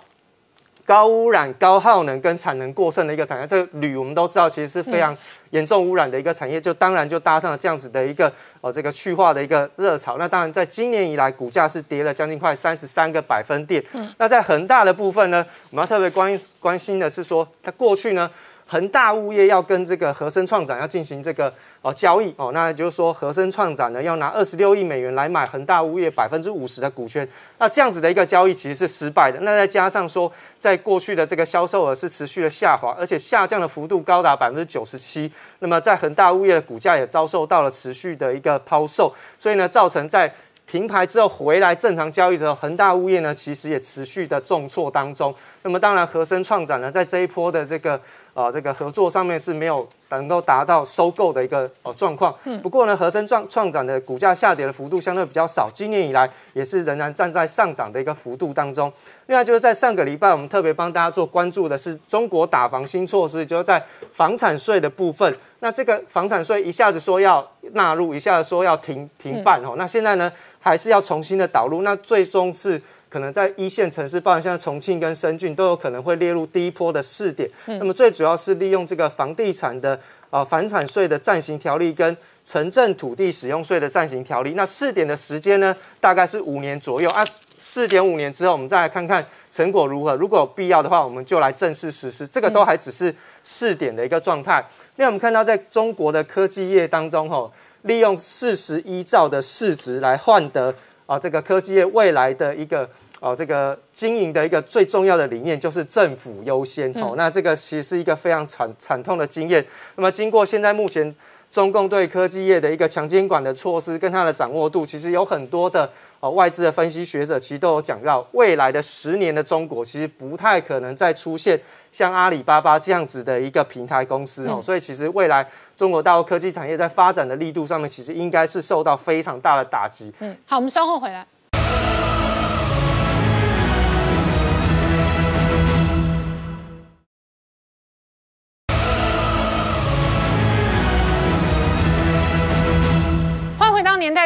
高污染、高耗能跟产能过剩的一个产业。这个铝我们都知道其实是非常严重污染的一个产业，就当然就搭上了这样子的一个呃这个去化的一个热潮。那当然在今年以来股价是跌了将近快三十三个百分点。那在恒大的部分呢，我们要特别关关心的是说，它过去呢。恒大物业要跟这个和生创展要进行这个哦交易哦，那就是说和生创展呢要拿二十六亿美元来买恒大物业百分之五十的股权，那这样子的一个交易其实是失败的。那再加上说，在过去的这个销售额是持续的下滑，而且下降的幅度高达百分之九十七。那么在恒大物业的股价也遭受到了持续的一个抛售，所以呢，造成在停牌之后回来正常交易的时候，恒大物业呢其实也持续的重挫当中。那么当然和生创展呢在这一波的这个呃这个合作上面是没有能够达到收购的一个呃状况。不过呢，和生创创展的股价下跌的幅度相对比较少，今年以来也是仍然站在上涨的一个幅度当中。另外就是在上个礼拜，我们特别帮大家做关注的是中国打房新措施，就是在房产税的部分。那这个房产税一下子说要纳入，一下子说要停停办哦。那现在呢，还是要重新的导入。那最终是可能在一线城市，包含像重庆跟深圳，都有可能会列入第一波的试点。那么最主要是利用这个房地产的呃房产税的暂行条例跟城镇土地使用税的暂行条例。那试点的时间呢，大概是五年左右啊。四点五年之后，我们再来看看成果如何。如果有必要的话，我们就来正式实施。这个都还只是试点的一个状态。那我们看到，在中国的科技业当中，吼，利用四十一兆的市值来换得啊，这个科技业未来的一个啊，这个经营的一个最重要的理念就是政府优先。哦，那这个其实是一个非常惨惨痛的经验。那么，经过现在目前中共对科技业的一个强监管的措施跟它的掌握度，其实有很多的。哦，外资的分析学者其实都有讲到，未来的十年的中国其实不太可能再出现像阿里巴巴这样子的一个平台公司哦，所以其实未来中国大陆科技产业在发展的力度上面，其实应该是受到非常大的打击。嗯，好，我们稍后回来。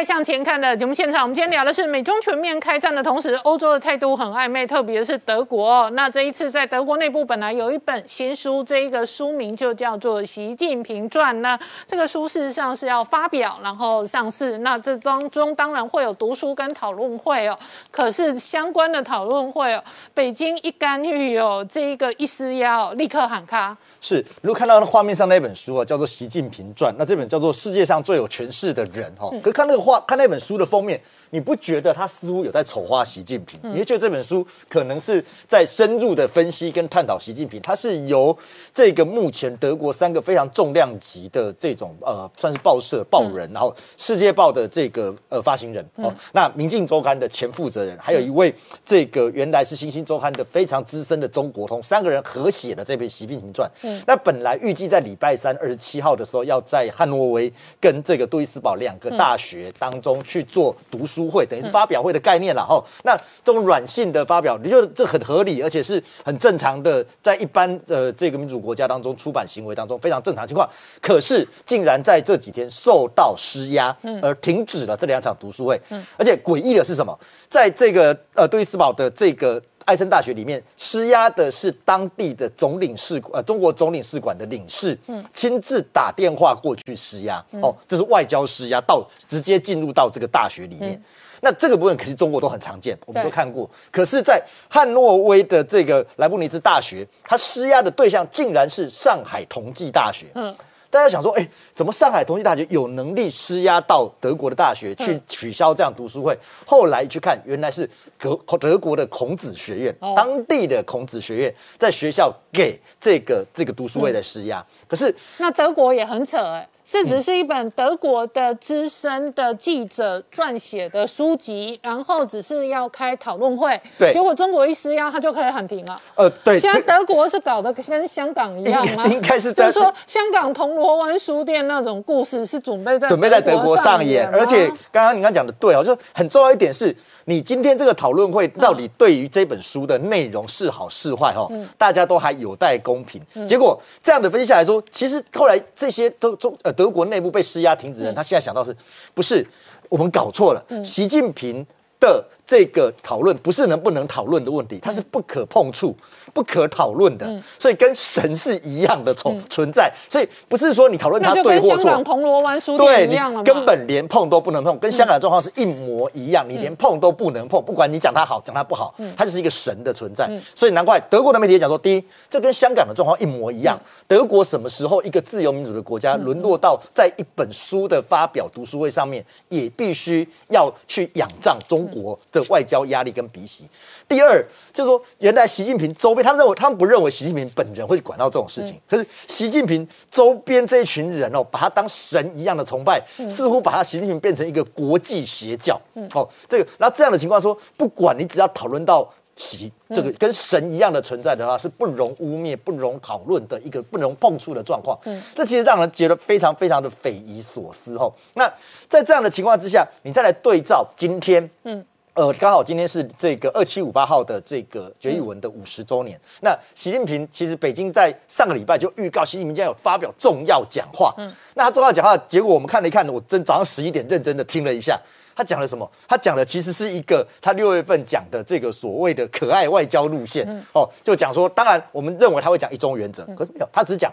向前看的节目现场，我们今天聊的是美中全面开战的同时，欧洲的态度很暧昧，特别是德国。那这一次在德国内部本来有一本新书，这一个书名就叫做《习近平传》。那这个书事实上是要发表，然后上市。那这当中当然会有读书跟讨论会哦。可是相关的讨论会哦，北京一干预哦，这一个一施压哦，立刻喊卡。是，如果看到画面上那本书啊，叫做《习近平传》，那这本叫做《世界上最有权势的人》哈。可看那个画，看那本书的封面。你不觉得他似乎有在丑化习近平？你会觉得这本书可能是在深入的分析跟探讨习近平？他是由这个目前德国三个非常重量级的这种呃，算是报社报人，然后《世界报》的这个呃发行人哦，那《明镜周刊》的前负责人，还有一位这个原来是《新星周刊》的非常资深的中国通，三个人合写的这篇《习近平传》。嗯，那本来预计在礼拜三二十七号的时候，要在汉诺威跟这个杜伊斯堡两个大学当中去做读书。会等于是发表会的概念了哈，那这种软性的发表，你觉得这很合理，而且是很正常的，在一般的这个民主国家当中，出版行为当中非常正常情况。可是竟然在这几天受到施压，而停止了这两场读书会。嗯，而且诡异的是什么？在这个呃杜伊斯堡的这个艾森大学里面，施压的是当地的总领事呃中国总领事馆的领事，嗯，亲自打电话过去施压。哦，这是外交施压，到直接进入到这个大学里面。那这个部分可是中国都很常见，我们都看过。可是，在汉诺威的这个莱布尼兹大学，他施压的对象竟然是上海同济大学。嗯，大家想说，哎，怎么上海同济大学有能力施压到德国的大学去取消这样读书会？后来去看，原来是德德国的孔子学院，当地的孔子学院在学校给这个这个读书会的施压。可是，那德国也很扯哎。这只是一本德国的资深的记者撰写的书籍，然后只是要开讨论会，对，结果中国一施压，他就可以喊停了。呃，对，现在德国是搞得跟香港一样吗？应 该是，就是说香港铜锣湾书店那种故事是准备在准备在德国上演，而且刚刚你刚讲的对哦，就很重要一点是。你今天这个讨论会到底对于这本书的内容是好是坏？哈，大家都还有待公平。结果这样的分析下来说，其实后来这些都中呃德国内部被施压停止人，他现在想到是不是我们搞错了？习近平的这个讨论不是能不能讨论的问题，它是不可碰触。不可讨论的，所以跟神是一样的存存在，所以不是说你讨论它对或错。香港铜锣湾书店一样根本连碰都不能碰，跟香港的状况是一模一样，你连碰都不能碰，不管你讲它好，讲它不好，它就是一个神的存在。所以难怪德国的媒体也讲说，第一，这跟香港的状况一模一样。德国什么时候一个自由民主的国家沦落到在一本书的发表读书会上面，也必须要去仰仗中国的外交压力跟鼻息？第二，就是说，原来习近平周边，他们认为他们不认为习近平本人会管到这种事情。可是习近平周边这一群人哦，把他当神一样的崇拜，似乎把他习近平变成一个国际邪教。哦，这个，然后这样的情况说，不管你只要讨论到习这个跟神一样的存在的话，是不容污蔑、不容讨论的一个不容碰触的状况。嗯，这其实让人觉得非常非常的匪夷所思。哦，那在这样的情况之下，你再来对照今天，嗯。呃，刚好今天是这个二七五八号的这个决议文的五十周年。那习近平其实北京在上个礼拜就预告，习近平将有发表重要讲话。嗯，那他重要讲话，结果我们看了一看，我真早上十一点认真的听了一下，他讲了什么？他讲的其实是一个他六月份讲的这个所谓的可爱外交路线。哦，就讲说，当然我们认为他会讲一中原则，可是没有，他只讲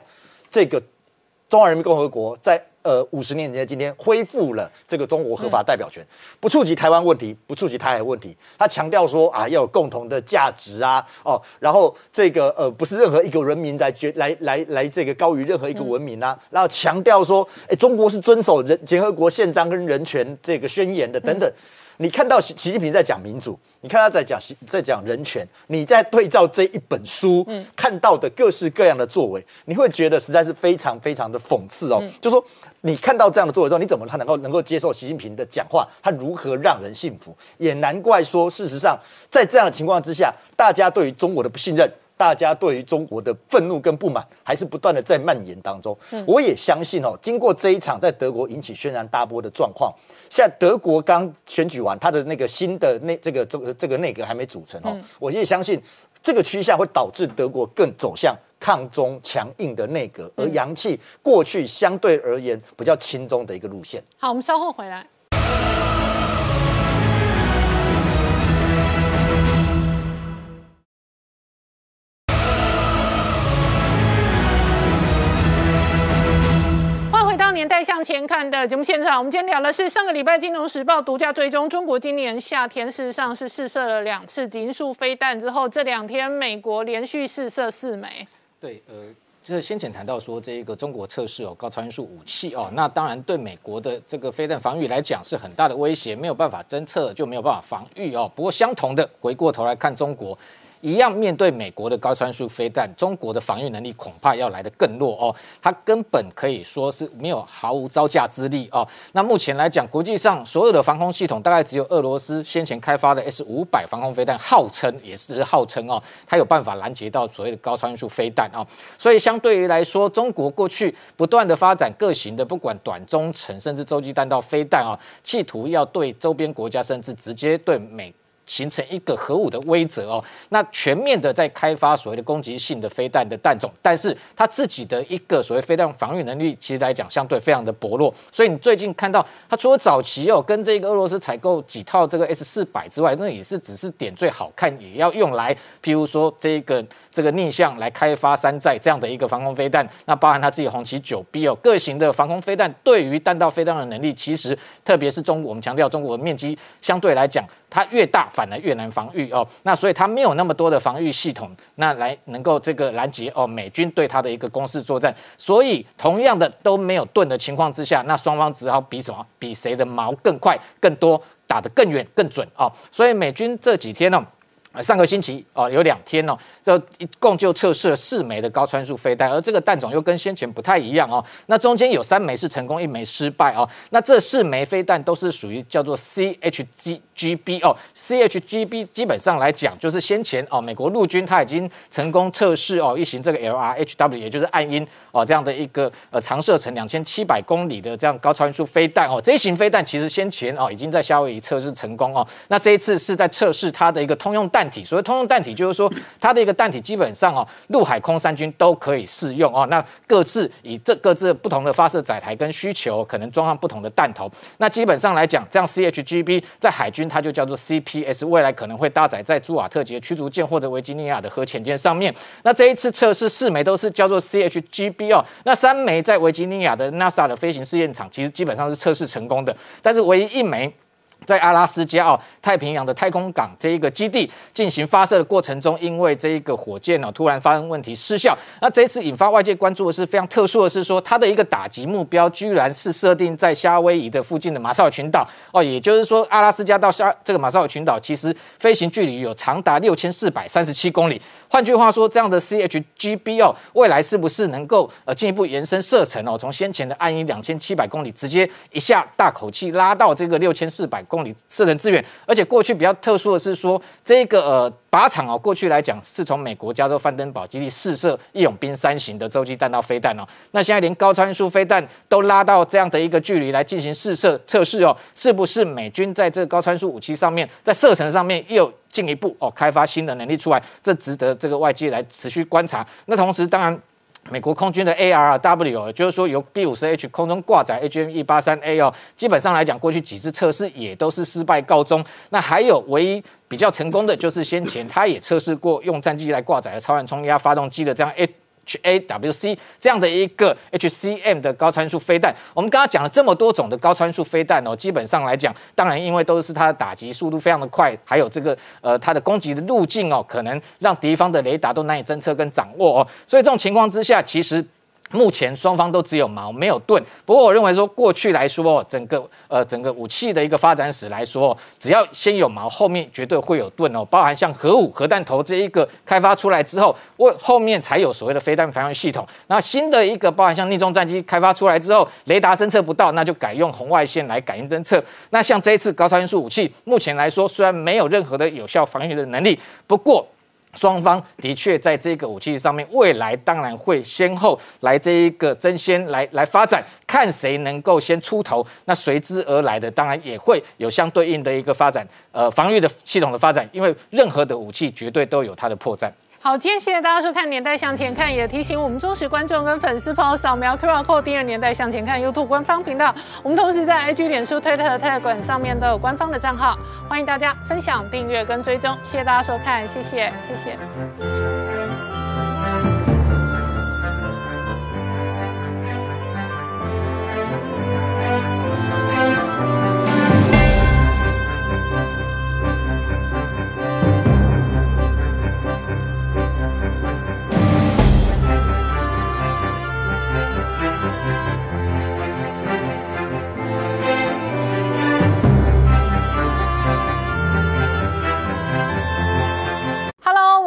这个中华人民共和国在。呃，五十年前的今天恢复了这个中国合法代表权，不触及台湾问题，不触及台海问题。他强调说啊，要有共同的价值啊，哦，然后这个呃，不是任何一个人民来决来来来这个高于任何一个文明啊，然后强调说，哎，中国是遵守人联合国宪章跟人权这个宣言的等等。你看到习习近平在讲民主，你看他在讲在讲人权，你在对照这一本书嗯看到的各式各样的作为，你会觉得实在是非常非常的讽刺哦，就说。你看到这样的作为之后，你怎么他能够能够接受习近平的讲话？他如何让人信服？也难怪说，事实上，在这样的情况之下，大家对于中国的不信任，大家对于中国的愤怒跟不满，还是不断的在蔓延当中。我也相信哦，经过这一场在德国引起轩然大波的状况，现在德国刚选举完，他的那个新的内这个这个这个内阁还没组成哦，我也相信这个趋向会导致德国更走向。抗中强硬的内阁，而洋气过去相对而言比较轻中的一个路线。好，我们稍后回来。欢迎回到年代向前看的节目现场。我们今天聊的是上个礼拜《金融时报》独家追踪中国今年夏天事实上是试射了两次极速飞弹之后，这两天美国连续试射四枚。对，呃，就是先前谈到说这一个中国测试哦高超音速武器哦，那当然对美国的这个飞弹防御来讲是很大的威胁，没有办法侦测就没有办法防御哦。不过相同的，回过头来看中国。一样面对美国的高参数飞弹，中国的防御能力恐怕要来得更弱哦。它根本可以说是没有毫无招架之力哦。那目前来讲，国际上所有的防空系统大概只有俄罗斯先前开发的 S 五百防空飞弹，号称也是号称哦，它有办法拦截到所谓的高超音速飞弹哦。所以相对于来说，中国过去不断的发展各型的不管短中程甚至洲际弹道飞弹啊，企图要对周边国家甚至直接对美。形成一个核武的威慑哦，那全面的在开发所谓的攻击性的飞弹的弹种，但是它自己的一个所谓飞弹防御能力，其实来讲相对非常的薄弱。所以你最近看到它除了早期哦跟这个俄罗斯采购几套这个 S 四百之外，那也是只是点缀好看，也要用来譬如说这个。这个逆向来开发山寨这样的一个防空飞弹，那包含它自己红旗九 B 哦，各型的防空飞弹对于弹道飞弹的能力，其实特别是中国，我们强调中国的面积相对来讲，它越大反而越难防御哦。那所以它没有那么多的防御系统，那来能够这个拦截哦美军对它的一个攻势作战。所以同样的都没有盾的情况之下，那双方只好比什么？比谁的矛更快、更多，打得更远、更准啊。所以美军这几天呢，上个星期哦有两天哦。这一共就测试了四枚的高穿速飞弹，而这个弹种又跟先前不太一样哦。那中间有三枚是成功，一枚失败哦。那这四枚飞弹都是属于叫做 CHGGB 哦，CHGB 基本上来讲就是先前哦美国陆军它已经成功测试哦一型这个 LRHW，也就是暗鹰哦这样的一个呃长射程两千七百公里的这样高超音速飞弹哦。这一型飞弹其实先前哦已经在夏威夷测试成功哦。那这一次是在测试它的一个通用弹体，所谓通用弹体就是说它的一个。弹体基本上哦，陆海空三军都可以适用哦。那各自以这各自不同的发射载台跟需求，可能装上不同的弹头。那基本上来讲，这样 CHGB 在海军它就叫做 CPS，未来可能会搭载在朱瓦特级驱逐舰或者维吉尼亚的核潜舰上面。那这一次测试四枚都是叫做 CHGB 哦。那三枚在维吉尼亚的 NASA 的飞行试验场，其实基本上是测试成功的，但是唯一一枚。在阿拉斯加哦，太平洋的太空港这一个基地进行发射的过程中，因为这一个火箭哦突然发生问题失效。那这次引发外界关注的是非常特殊的是说，它的一个打击目标居然是设定在夏威夷的附近的马绍尔群岛哦，也就是说阿拉斯加到夏这个马绍尔群岛其实飞行距离有长达六千四百三十七公里。换句话说，这样的 CHGB 哦，未来是不是能够呃进一步延伸射程哦？从先前的暗一两千七百公里，直接一下大口气拉到这个六千四百公里射程资源。而且过去比较特殊的是说，这个呃靶场哦，过去来讲是从美国加州范登堡基地试射义勇兵三型的洲际弹道飞弹哦。那现在连高参数飞弹都拉到这样的一个距离来进行试射测试哦，是不是美军在这个高参数武器上面，在射程上面又进一步哦开发新的能力出来？这值得这个外界来持续观察。那同时，当然。美国空军的 ARW，就是说由 B 五十 H 空中挂载 HME 八三 A 哦，基本上来讲，过去几次测试也都是失败告终。那还有唯一比较成功的就是先前他也测试过用战机来挂载的超燃冲压发动机的这样 A。HAWC 这样的一个 HCM 的高参数飞弹，我们刚刚讲了这么多种的高参数飞弹哦，基本上来讲，当然因为都是它的打击速度非常的快，还有这个呃它的攻击的路径哦，可能让敌方的雷达都难以侦测跟掌握哦，所以这种情况之下，其实。目前双方都只有矛没有盾，不过我认为说过去来说，整个呃整个武器的一个发展史来说，只要先有矛，后面绝对会有盾哦。包含像核武、核弹头这一个开发出来之后，为后面才有所谓的飞弹防御系统。那新的一个包含像逆中战机开发出来之后，雷达侦测不到，那就改用红外线来感应侦测。那像这一次高超音速武器，目前来说虽然没有任何的有效防御的能力，不过。双方的确在这个武器上面，未来当然会先后来这一个争先来来发展，看谁能够先出头。那随之而来的，当然也会有相对应的一个发展，呃，防御的系统的发展。因为任何的武器绝对都有它的破绽。好，今天谢谢大家收看《年代向前看》，也提醒我们忠实观众跟粉丝朋友扫描 QR Code 订阅《年代向前看》YouTube 官方频道。我们同时在 IG、脸书、推特和 Telegram 上面都有官方的账号，欢迎大家分享、订阅跟追踪。谢谢大家收看，谢谢，谢谢。